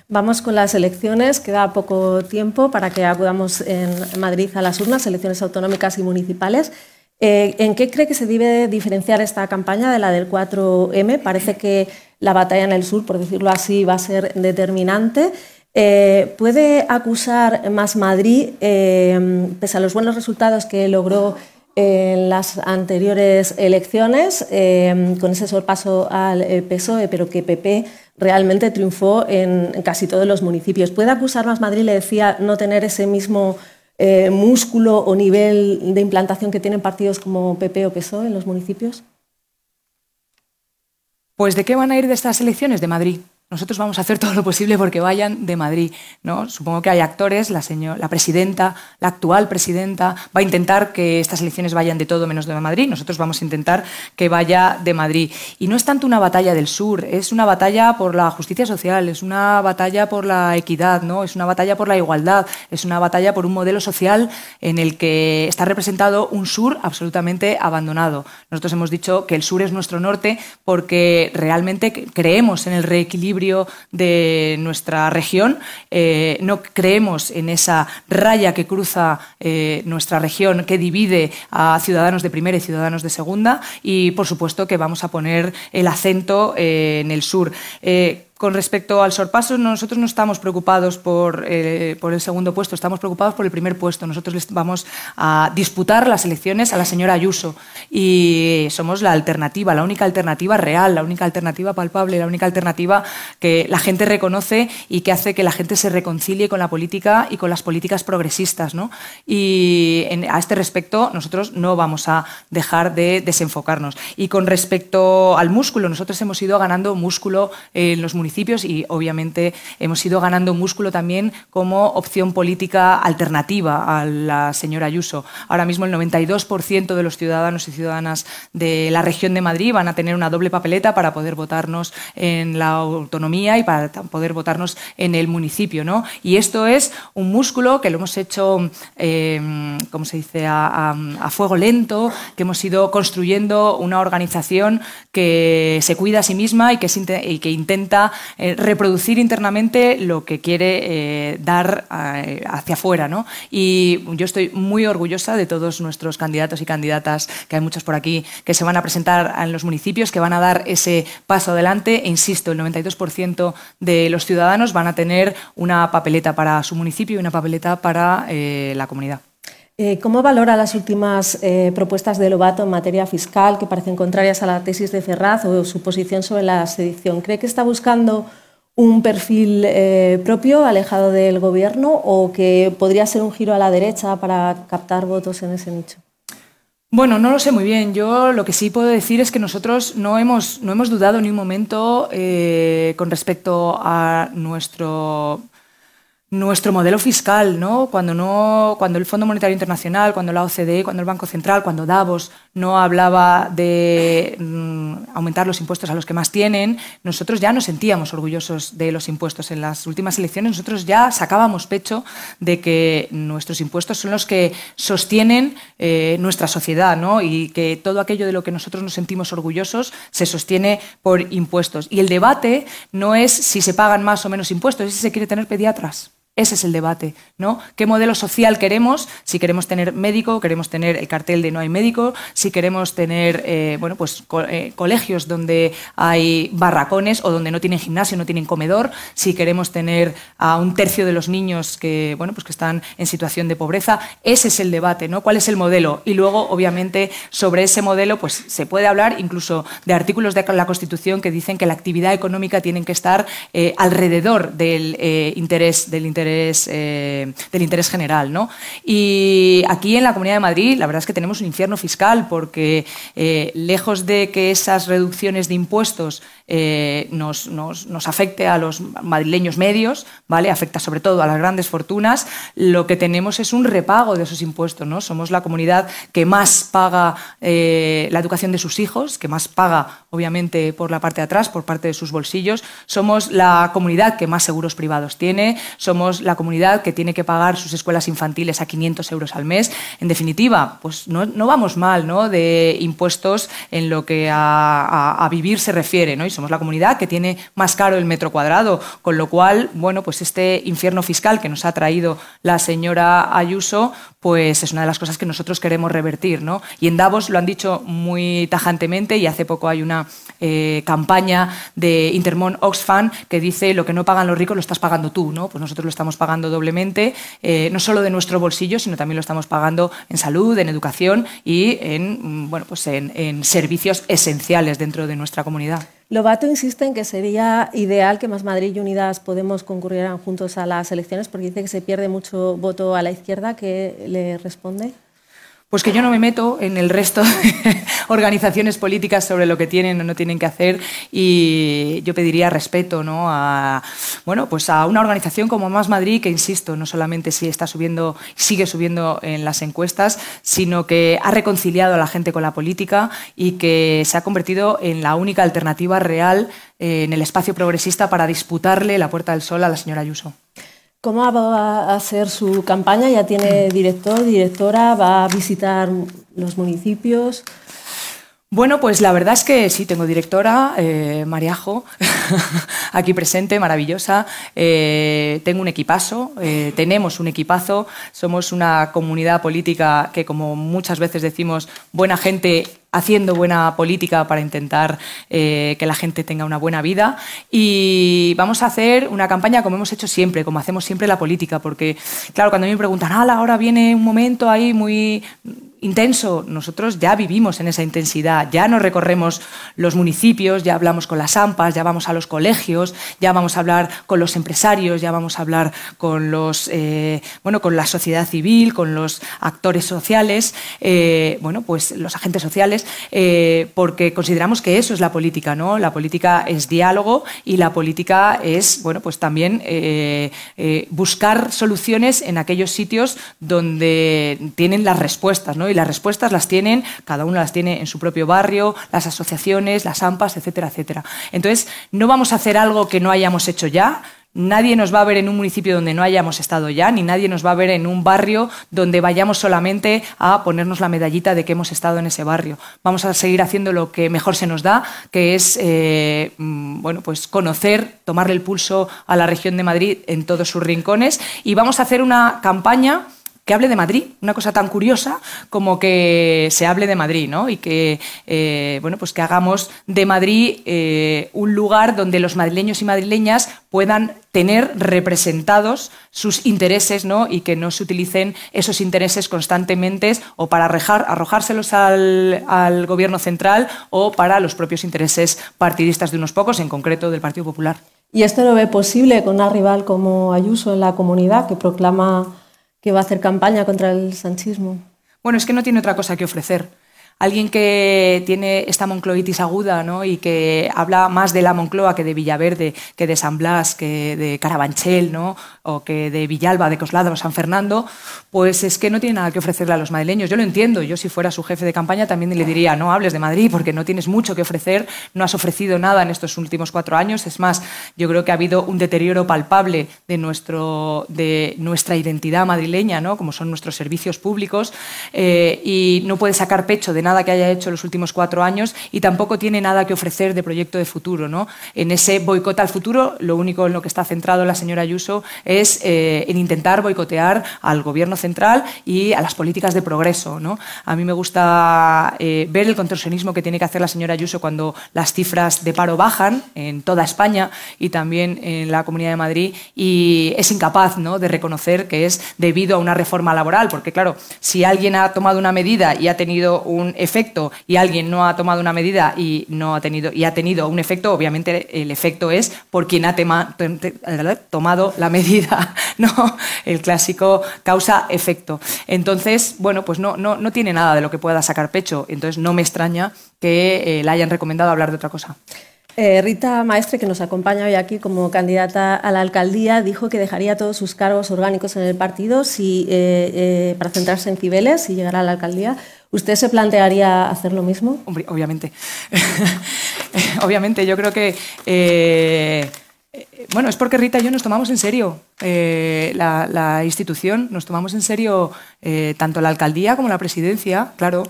Vamos con las elecciones, queda poco tiempo para que acudamos en Madrid a las urnas, elecciones autonómicas y municipales. Eh, ¿En qué cree que se debe diferenciar esta campaña de la del 4M? Parece que la batalla en el sur, por decirlo así, va a ser determinante. Eh, ¿Puede acusar Más Madrid, eh, pese a los buenos resultados que logró en las anteriores elecciones, con ese sorpaso al PSOE, pero que PP realmente triunfó en, casi todos los municipios? ¿Puede acusar Más Madrid, le decía, no tener ese mismo eh, músculo o nivel de implantación que tienen partidos como PP o PSOE en los municipios? Pues ¿de qué van a ir de estas elecciones? De Madrid. Nosotros vamos a hacer todo lo posible porque vayan de Madrid. ¿no? Supongo que hay actores, la, la presidenta, la actual presidenta, va a intentar que estas elecciones vayan de todo menos de Madrid. Nosotros vamos a intentar que vaya de Madrid. Y no es tanto una batalla del sur, es una batalla por la justicia social, es una batalla por la equidad, ¿no? es una batalla por la igualdad, es una batalla por un modelo social en el que está representado un sur absolutamente abandonado. Nosotros hemos dicho que el sur es nuestro norte porque realmente creemos en el reequilibrio de nuestra región. Eh, no creemos en esa raya que cruza eh, nuestra región, que divide a ciudadanos de primera y ciudadanos de segunda. Y, por supuesto, que vamos a poner el acento eh, en el sur. Con respecto al sorpaso, nosotros no estamos preocupados por, eh, por, el segundo puesto, estamos preocupados por el primer puesto. Nosotros les vamos a disputar las elecciones a la señora Ayuso y somos la alternativa, la única alternativa real, la única alternativa palpable, la única alternativa que la gente reconoce y que hace que la gente se reconcilie con la política y con las políticas progresistas. ¿no? Y a este respecto, nosotros no vamos a dejar de desenfocarnos. Y con respecto al músculo, nosotros hemos ido ganando músculo en los municipios y obviamente hemos ido ganando músculo también como opción política alternativa a la señora Ayuso. Ahora mismo el 92% de los ciudadanos y ciudadanas de la región de Madrid van a tener una doble papeleta para poder votarnos en la autonomía y para poder votarnos en el municipio. ¿no? Y esto es un músculo que lo hemos hecho, eh, como se dice?, a, fuego lento, que hemos ido construyendo una organización que se cuida a sí misma y que intenta eh, reproducir internamente lo que quiere eh, dar eh, hacia afuera. ¿no? Y yo estoy muy orgullosa de todos nuestros candidatos y candidatas, que hay muchos por aquí, que se van a presentar en los municipios, que van a dar ese paso adelante. E insisto, el 92% de los ciudadanos van a tener una papeleta para su municipio y una papeleta para la comunidad. ¿Cómo valora las últimas propuestas de Lobato en materia fiscal que parecen contrarias a la tesis de Ferraz o su posición sobre la sedición? ¿Cree que está buscando un perfil eh, propio, alejado del gobierno, o que podría ser un giro a la derecha para captar votos en ese nicho? Bueno, no lo sé muy bien. Yo lo que sí puedo decir es que nosotros no hemos, no hemos dudado ni un momento eh, con respecto a nuestro nuestro modelo fiscal, ¿no? Cuando, no, cuando el Fondo Monetario Internacional, cuando la OCDE, cuando el Banco Central, cuando Davos no hablaba de mm, aumentar los impuestos a los que más tienen, nosotros ya nos sentíamos orgullosos de los impuestos. En las últimas elecciones nosotros ya sacábamos pecho de que nuestros impuestos son los que sostienen eh, nuestra sociedad, ¿no? Y que todo aquello de lo que nosotros nos sentimos orgullosos se sostiene por impuestos. Y el debate no es si se pagan más o menos impuestos, es si se quiere tener pediatras. Ese es el debate, ¿no? ¿Qué modelo social queremos? Si queremos tener médico, queremos tener el cartel de no hay médico, si queremos tener, eh, bueno, pues eh, colegios donde hay barracones o donde no tienen gimnasio, no tienen comedor, si queremos tener a un tercio de los niños que, bueno, pues que están en situación de pobreza, ese es el debate, ¿no? ¿Cuál es el modelo? Y luego, obviamente, sobre ese modelo, pues se puede hablar incluso de artículos de la Constitución que dicen que la actividad económica tiene que estar eh, alrededor del interés del interés eh, del interés general. ¿no? Y aquí en la Comunidad de Madrid la verdad es que tenemos un infierno fiscal porque eh, lejos de que esas reducciones de impuestos eh, nos, nos, afecte a los madrileños medios, ¿vale? afecta sobre todo a las grandes fortunas, lo que tenemos es un repago de esos impuestos. ¿no? Somos la comunidad que más paga la educación de sus hijos, que más paga obviamente por la parte de atrás, por parte de sus bolsillos. Somos la comunidad que más seguros privados tiene, somos la comunidad que tiene que pagar sus escuelas infantiles a 500 euros al mes. En definitiva, pues no, vamos mal ¿no? de impuestos en lo que a, vivir se refiere. ¿no? Somos la comunidad que tiene más caro el metro cuadrado, con lo cual, bueno, pues este infierno fiscal que nos ha traído la señora Ayuso, pues es una de las cosas que nosotros queremos revertir. ¿no? Y en Davos lo han dicho muy tajantemente y hace poco hay una eh, campaña de Intermon Oxfam que dice lo que no pagan los ricos lo estás pagando tú. ¿no? Pues nosotros lo estamos pagando doblemente, eh, no solo de nuestro bolsillo, sino también lo estamos pagando en salud, en educación y en, mm, bueno, pues en, servicios esenciales dentro de nuestra comunidad. Lobato insiste en que sería ideal que Más Madrid y Unidas Podemos concurrieran juntos a las elecciones porque dice que se pierde mucho voto a la izquierda. ¿Qué le responde? Pues que yo no me meto en el resto de organizaciones políticas sobre lo que tienen o no tienen que hacer y yo pediría respeto ¿no? a, bueno, pues a una organización como Más Madrid que, insisto, no solamente si está subiendo, sigue subiendo en las encuestas, sino que ha reconciliado a la gente con la política y que se ha convertido en la única alternativa real eh, en el espacio progresista para disputarle la Puerta del Sol a la señora Ayuso. ¿Cómo va a ser su campaña? ¿Ya tiene director, directora? ¿Va a visitar los municipios? Bueno, pues la verdad es que sí, tengo directora, eh, Mariajo, aquí presente, maravillosa. Eh, tengo un equipazo, eh, tenemos un equipazo, somos una comunidad política que, como muchas veces decimos, buena gente haciendo buena política para intentar eh, que la gente tenga una buena vida. Y vamos a hacer una campaña como hemos hecho siempre, como hacemos siempre la política, porque, claro, cuando a mí me preguntan, ah, ahora viene un momento ahí muy intenso, nosotros ya vivimos en esa intensidad, ya nos recorremos los municipios, ya hablamos con las AMPAs, ya vamos a los colegios, ya vamos a hablar con los empresarios, ya vamos a hablar con los eh, bueno, con la sociedad civil, con los actores sociales, eh, bueno, pues los agentes sociales eh, porque consideramos que eso es la política, ¿no? La política es diálogo y la política es, bueno, pues también buscar soluciones en aquellos sitios donde tienen las respuestas, ¿no? Y las respuestas las tienen, cada uno las tiene en su propio barrio, las asociaciones, las AMPAs, etcétera, etcétera. Entonces, no vamos a hacer algo que no hayamos hecho ya, Nadie nos va a ver en un municipio donde no hayamos estado ya, ni nadie nos va a ver en un barrio donde vayamos solamente a ponernos la medallita de que hemos estado en ese barrio. Vamos a seguir haciendo lo que mejor se nos da, que es eh, mm, bueno, pues conocer, tomarle el pulso a la región de Madrid en todos sus rincones y vamos a hacer una campaña que hable de Madrid, una cosa tan curiosa como que se hable de Madrid, ¿no? Y que, eh, bueno, pues que hagamos de Madrid eh, un lugar donde los madrileños y madrileñas puedan tener representados sus intereses, ¿no? Y que no se utilicen esos intereses constantemente o para arrojárselos al, al gobierno central o para los propios intereses partidistas de unos pocos, en concreto del Partido Popular. ¿Y esto lo ve posible con una rival como Ayuso en la comunidad que proclama que va a hacer campaña contra el sanchismo. Bueno, es que no tiene otra cosa que ofrecer alguien que tiene esta moncloitis aguda ¿no? y que habla más de la Moncloa que de Villaverde, que de San Blas, que de Carabanchel, ¿no? o que de Villalba, de Coslada o San Fernando, pues es que no tiene nada que ofrecerle a los madrileños. Yo lo entiendo, yo si fuera su jefe de campaña también le diría, no hables de Madrid porque no tienes mucho que ofrecer, no has ofrecido nada en estos últimos cuatro años. Es más, yo creo que ha habido un deterioro palpable de, nuestro, de nuestra identidad madrileña, ¿no? como son nuestros servicios públicos, eh, y no puede sacar pecho de nada nada que haya hecho en los últimos cuatro años y tampoco tiene nada que ofrecer de proyecto de futuro. ¿no? En ese boicot al futuro, lo único en lo que está centrado la señora Ayuso es eh, en intentar boicotear al gobierno central y a las políticas de progreso. ¿no? A mí me gusta eh, ver el contorsionismo que tiene que hacer la señora Ayuso cuando las cifras de paro bajan en toda España y también en la Comunidad de Madrid y es incapaz ¿no? de reconocer que es debido a una reforma laboral, porque claro, si alguien ha tomado una medida y ha tenido un efecto y alguien no ha tomado una medida y no ha tenido y ha tenido un efecto, obviamente el efecto es por quien ha tomado la medida, ¿no? El clásico causa-efecto. Entonces, bueno, pues no, no, no tiene nada de lo que pueda sacar pecho. Entonces no me extraña que eh, le hayan recomendado hablar de otra cosa. Eh, Rita Maestre, que nos acompaña hoy aquí como candidata a la alcaldía, dijo que dejaría todos sus cargos orgánicos en el partido si, eh, para centrarse en Cibeles y llegar a la alcaldía. ¿Usted se plantearía hacer lo mismo? Hombre, obviamente. obviamente, yo creo que... Eh, eh, bueno, es porque Rita y yo nos tomamos en serio eh, la, institución, nos tomamos en serio tanto la alcaldía como la presidencia. Claro,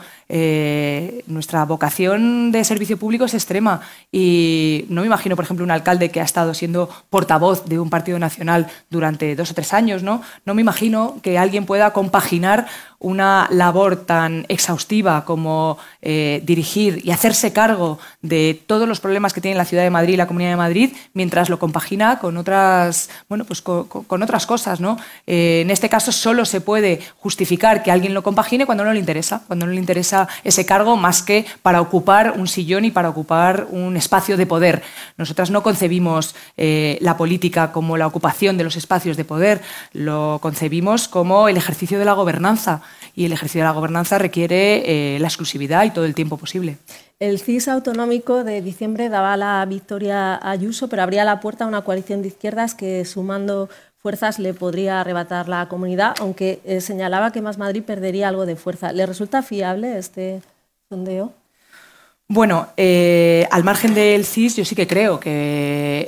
nuestra vocación de servicio público es extrema y no me imagino, por ejemplo, un alcalde que ha estado siendo portavoz de un partido nacional durante dos o tres años, ¿no? No me imagino que alguien pueda compaginar una labor tan exhaustiva como eh, dirigir y hacerse cargo de todos los problemas que tiene la ciudad de Madrid y la Comunidad de Madrid, mientras lo compagina con otras, bueno, pues con otras cosas. ¿no? Eh, en este caso solo se puede justificar que alguien lo compagine cuando no le interesa, cuando no le interesa ese cargo más que para ocupar un sillón y para ocupar un espacio de poder. Nosotras no concebimos eh, la política como la ocupación de los espacios de poder, lo concebimos como el ejercicio de la gobernanza y el ejercicio de la gobernanza requiere la exclusividad y todo el tiempo posible. El CIS autonómico de diciembre daba la victoria a Ayuso, pero abría la puerta a una coalición de izquierdas que, sumando fuerzas, le podría arrebatar la comunidad, aunque eh, señalaba que Más Madrid perdería algo de fuerza. ¿Le resulta fiable este sondeo? Bueno, eh, al margen del CIS, yo sí que creo que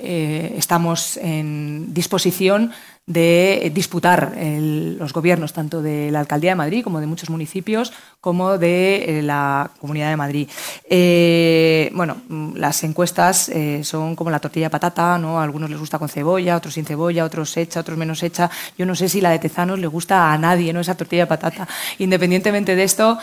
eh, estamos en disposición de disputar los gobiernos tanto de la Alcaldía de Madrid como de muchos municipios como de eh, la Comunidad de Madrid. Eh, bueno, las encuestas eh, son como la tortilla de patata, ¿no? A algunos les gusta con cebolla, otros sin cebolla, otros hecha, otros menos hecha. Yo no sé si la de Tezanos le gusta a nadie, ¿no? Esa tortilla de patata. Independientemente de esto,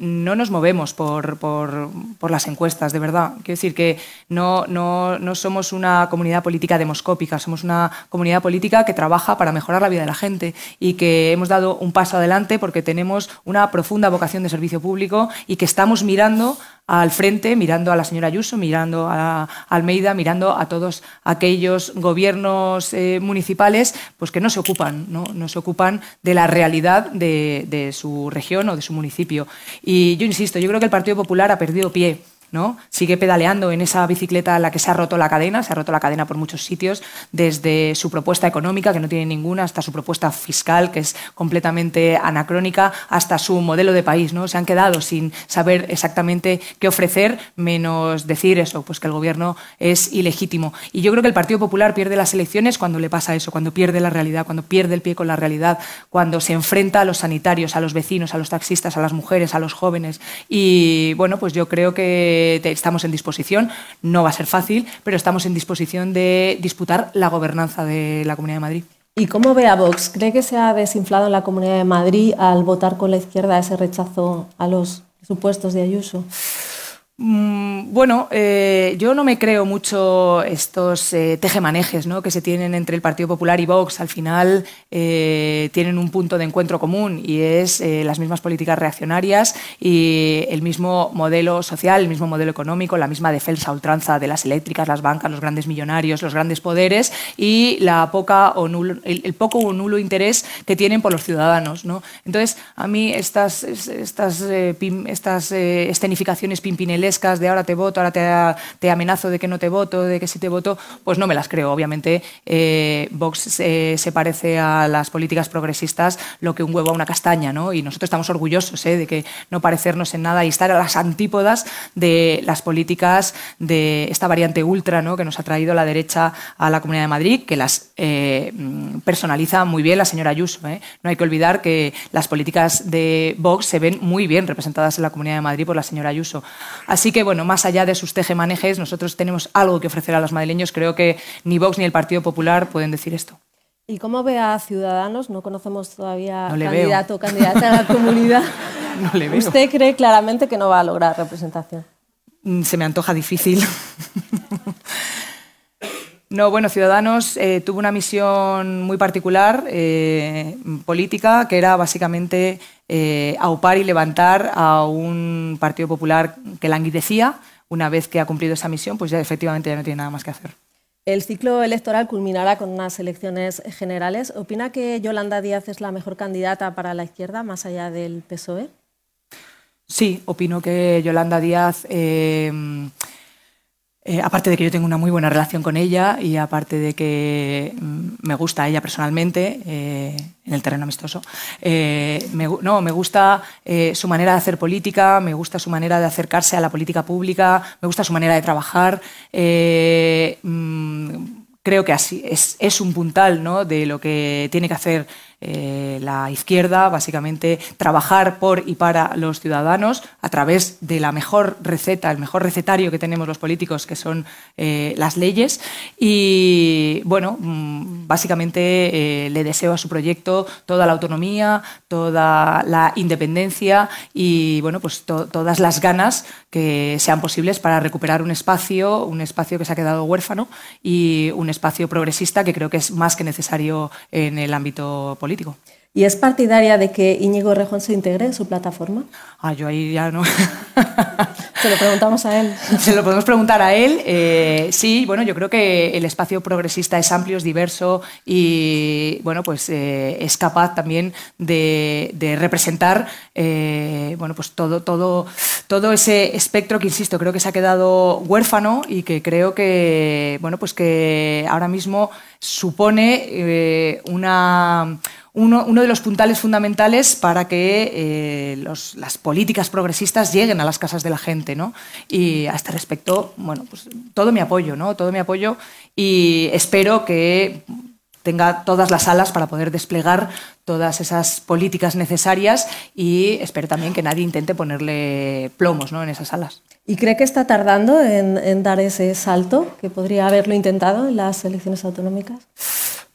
no nos movemos por, por, por, las encuestas, de verdad. Quiero decir que no, no, no somos una comunidad política demoscópica, somos una comunidad política que trabaja para mejorar la vida de la gente y que hemos dado un paso adelante porque tenemos una profunda vocación de servicio público y que estamos mirando al frente, mirando a la señora Ayuso, mirando a Almeida, mirando a todos aquellos gobiernos eh, municipales pues que no se ocupan, ¿no? no se ocupan de la realidad de, de su región o de su municipio. Y yo insisto, yo creo que el Partido Popular ha perdido pie ¿no? Sigue pedaleando en esa bicicleta en la que se ha roto la cadena, se ha roto la cadena por muchos sitios, desde su propuesta económica, que no tiene ninguna, hasta su propuesta fiscal, que es completamente anacrónica, hasta su modelo de país, ¿no? Se han quedado sin saber exactamente qué ofrecer, menos decir eso, pues que el gobierno es ilegítimo. Y yo creo que el Partido Popular pierde las elecciones cuando le pasa eso, cuando pierde la realidad, cuando pierde el pie con la realidad, cuando se enfrenta a los sanitarios, a los vecinos, a los taxistas, a las mujeres, a los jóvenes. Y bueno, pues yo creo que estamos en disposición, no va a ser fácil, pero estamos en disposición de disputar la gobernanza de la Comunidad de Madrid. ¿Y cómo ve a Vox? ¿Cree que se ha desinflado en la Comunidad de Madrid al votar con la izquierda ese rechazo a los supuestos de Ayuso? Mm, bueno, eh, yo no me creo mucho estos eh, tejemanejes ¿no? que se tienen entre el Partido Popular y Vox. Al final eh, tienen un punto de encuentro común y es las mismas políticas reaccionarias y el mismo modelo social, el mismo modelo económico, la misma defensa ultranza de las eléctricas, las bancas, los grandes millonarios, los grandes poderes y la poca o el, poco o nulo interés que tienen por los ciudadanos. ¿no? Entonces, a mí estas, estas, estas escenificaciones pimpineles de ahora te voto, ahora te, amenazo de que no te voto, de que si te voto, pues no me las creo. Obviamente, eh, Vox se parece a las políticas progresistas lo que un huevo a una castaña, ¿no? Y nosotros estamos orgullosos ¿eh? de que no parecernos en nada y estar a las antípodas de las políticas de esta variante ultra, ¿no? Que nos ha traído la derecha a la Comunidad de Madrid, que las eh, personaliza muy bien la señora Ayuso. No hay que olvidar que las políticas de Vox se ven muy bien representadas en la Comunidad de Madrid por la señora Ayuso. Que, bueno, más allá de sus tejemanejes, nosotros tenemos algo que ofrecer a los madrileños. Creo que ni Vox ni el Partido Popular pueden decir esto. ¿Y cómo ve a Ciudadanos? No conocemos todavía candidato o candidata a la comunidad. no le veo. ¿Usted cree claramente que no va a lograr representación? Mm, se me antoja difícil. No, bueno, Ciudadanos eh, tuvo una misión muy particular, eh, política, que era básicamente eh, aupar y levantar a un Partido Popular que languidecía. Una vez que ha cumplido esa misión, pues ya efectivamente ya no tiene nada más que hacer. El ciclo electoral culminará con unas elecciones generales. ¿Opina que Yolanda Díaz es la mejor candidata para la izquierda, más allá del PSOE? Sí, opino que Yolanda Díaz eh, aparte de que yo tengo una muy buena relación con ella y aparte de que mm, me gusta ella personalmente eh, en el terreno amistoso, eh, me, no, me gusta su manera de hacer política, me gusta su manera de acercarse a la política pública, me gusta su manera de trabajar. Mm, creo que así es, es un puntal ¿no? de lo que tiene que hacer la izquierda, básicamente trabajar por y para los ciudadanos a través de la mejor receta, el mejor recetario que tenemos los políticos, que son las leyes. Y bueno, mm, básicamente le deseo a su proyecto toda la autonomía, toda la independencia y bueno, pues todas las ganas que sean posibles para recuperar un espacio, un espacio que se ha quedado huérfano y un espacio progresista que creo que es más que necesario en el ámbito político. ¿Y es partidaria de que Íñigo Rejón se integre en su plataforma? Ah, yo ahí ya no. Se lo preguntamos a él. Se lo podemos preguntar a él. Eh, sí, bueno, yo creo que el espacio progresista es amplio, es diverso y, bueno, pues eh, es capaz también de, representar, eh, bueno, pues todo, todo, todo ese espectro que, insisto, creo que se ha quedado huérfano y que creo que, bueno, pues que ahora mismo supone una uno, de los puntales fundamentales para que eh, las políticas progresistas lleguen a las casas de la gente. ¿no? Y a este respecto, bueno, pues todo mi apoyo, ¿no? todo mi apoyo y espero que tenga todas las alas para poder desplegar todas esas políticas necesarias y espero también que nadie intente ponerle plomos ¿no? en esas alas. ¿Y cree que está tardando en, en dar ese salto que podría haberlo intentado en las elecciones autonómicas?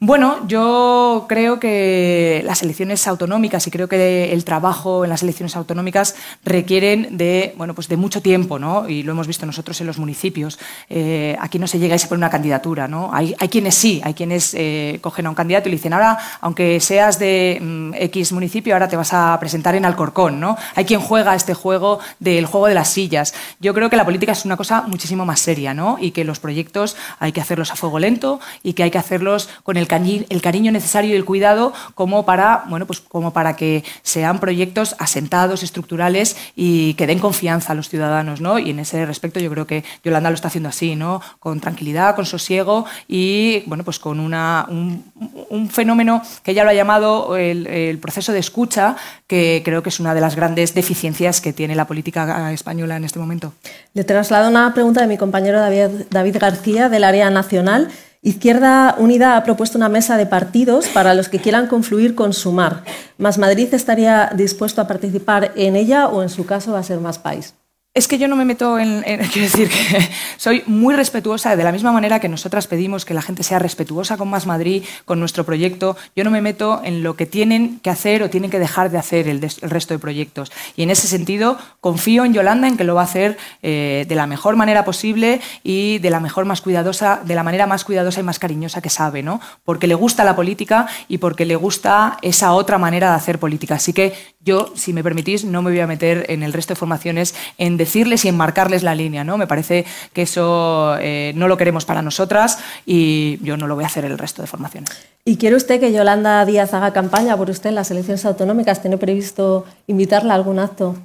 Bueno, yo creo que las elecciones autonómicas y creo que el trabajo en las elecciones autonómicas requieren de, bueno, pues de mucho tiempo, ¿no? Y lo hemos visto nosotros en los municipios. Eh, aquí no se llega y se pone una candidatura, ¿no? Hay, hay quienes sí, hay quienes eh, cogen a un candidato y le dicen, ahora, aunque seas de mm, X municipio, ahora te vas a presentar en Alcorcón, ¿no? Hay quien juega este juego del juego de las sillas. Yo creo que la política es una cosa muchísimo más seria, ¿no? Y que los proyectos hay que hacerlos a fuego lento y que hay que hacerlos con el el, cariño necesario y el cuidado como para, bueno, pues como para que sean proyectos asentados, estructurales y que den confianza a los ciudadanos. ¿no? Y en ese respecto yo creo que Yolanda lo está haciendo así, ¿no? con tranquilidad, con sosiego y bueno, pues con una, un, fenómeno que ella lo ha llamado el, proceso de escucha, que creo que es una de las grandes deficiencias que tiene la política española en este momento. Le traslado una pregunta de mi compañero David García del área nacional. Izquierda Unida ha propuesto una mesa de partidos para los que quieran confluir con Sumar. ¿Más Madrid estaría dispuesto a participar en ella o en su caso va a ser más país? Es que yo no me meto en, Quiero decir que soy muy respetuosa, de la misma manera que nosotras pedimos que la gente sea respetuosa con Más Madrid, con nuestro proyecto, yo no me meto en lo que tienen que hacer o tienen que dejar de hacer el, resto de proyectos. Y en ese sentido, confío en Yolanda en que lo va a hacer eh, de la mejor manera posible y de la mejor más cuidadosa, de la manera más cuidadosa y más cariñosa que sabe, ¿no? Porque le gusta la política y porque le gusta esa otra manera de hacer política. Así que yo, si me permitís, no me voy a meter en el resto de formaciones en decirles y enmarcarles la línea. ¿no? Me parece que eso eh, no lo queremos para nosotras y yo no lo voy a hacer el resto de formaciones. ¿Y quiere usted que Yolanda Díaz haga campaña por usted en las elecciones autonómicas? ¿Tiene previsto invitarla a algún acto?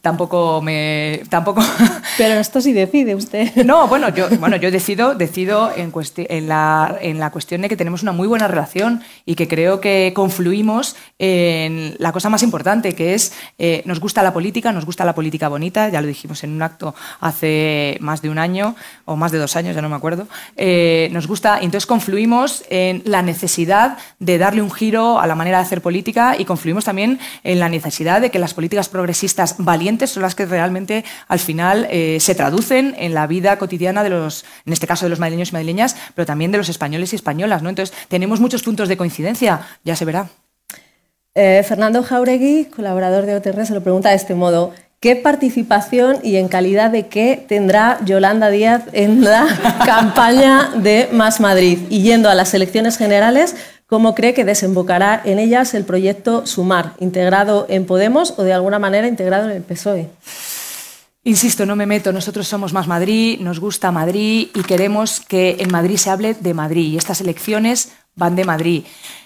Tampoco me tampoco. Pero esto sí decide usted. No bueno yo bueno yo decido decido en, en, la, en la cuestión de que tenemos una muy buena relación y que creo que confluimos en la cosa más importante que es eh, nos gusta la política nos gusta la política bonita ya lo dijimos en un acto hace más de un año o más de dos años ya no me acuerdo eh, nos gusta entonces confluimos en la necesidad de darle un giro a la manera de hacer política y confluimos también en la necesidad de que las políticas progresistas valientes son las que realmente al final eh, se traducen en la vida cotidiana de los, en este caso de los madrileños y madrileñas, pero también de los españoles y españolas. ¿no? Entonces, tenemos muchos puntos de coincidencia, ya se verá. Eh, Fernando Jauregui, colaborador de OTR, se lo pregunta de este modo. ¿Qué participación y en calidad de qué tendrá Yolanda Díaz en la campaña de Más Madrid? Y yendo a las elecciones generales, ¿Cómo cree que desembocará en ellas el proyecto Sumar, integrado en Podemos o de alguna manera integrado en el PSOE? Insisto, no me meto, nosotros somos más Madrid, nos gusta Madrid y queremos que en Madrid se hable de Madrid y estas elecciones van de Madrid.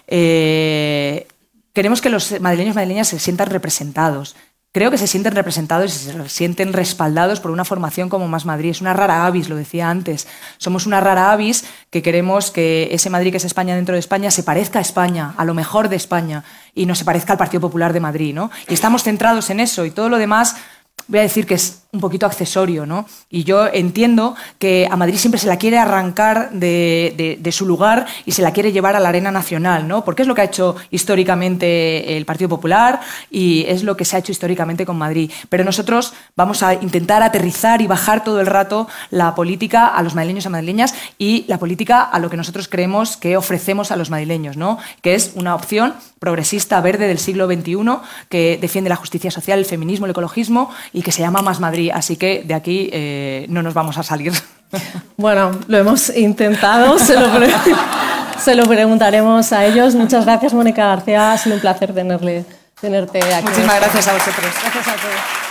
Eh, queremos que los madrileños y madrileñas se sientan representados creo que se sienten representados y se sienten respaldados por una formación como Más Madrid. Es una rara avis, lo decía antes. Somos una rara avis que queremos que ese Madrid que es España dentro de España se parezca a España, a lo mejor de España, y no se parezca al Partido Popular de Madrid. ¿no? Y estamos centrados en eso y todo lo demás, voy a decir que es un poquito accesorio, ¿no? Y yo entiendo que a Madrid siempre se la quiere arrancar de, de, su lugar y se la quiere llevar a la arena nacional, ¿no? Porque es lo que ha hecho históricamente el Partido Popular y es lo que se ha hecho históricamente con Madrid. Pero nosotros vamos a intentar aterrizar y bajar todo el rato la política a los madrileños y madrileñas y la política a lo que nosotros creemos que ofrecemos a los madrileños, ¿no? Que es una opción progresista verde del siglo XXI que defiende la justicia social, el feminismo, el ecologismo y que se llama Más Madrid. Así que de aquí eh, no nos vamos a salir. Bueno, lo hemos intentado, se lo, se lo, preguntaremos a ellos. Muchas gracias, Mónica García. Ha sido un placer tenerle, tenerte aquí. Muchísimas gracias a vosotros. Gracias a todos.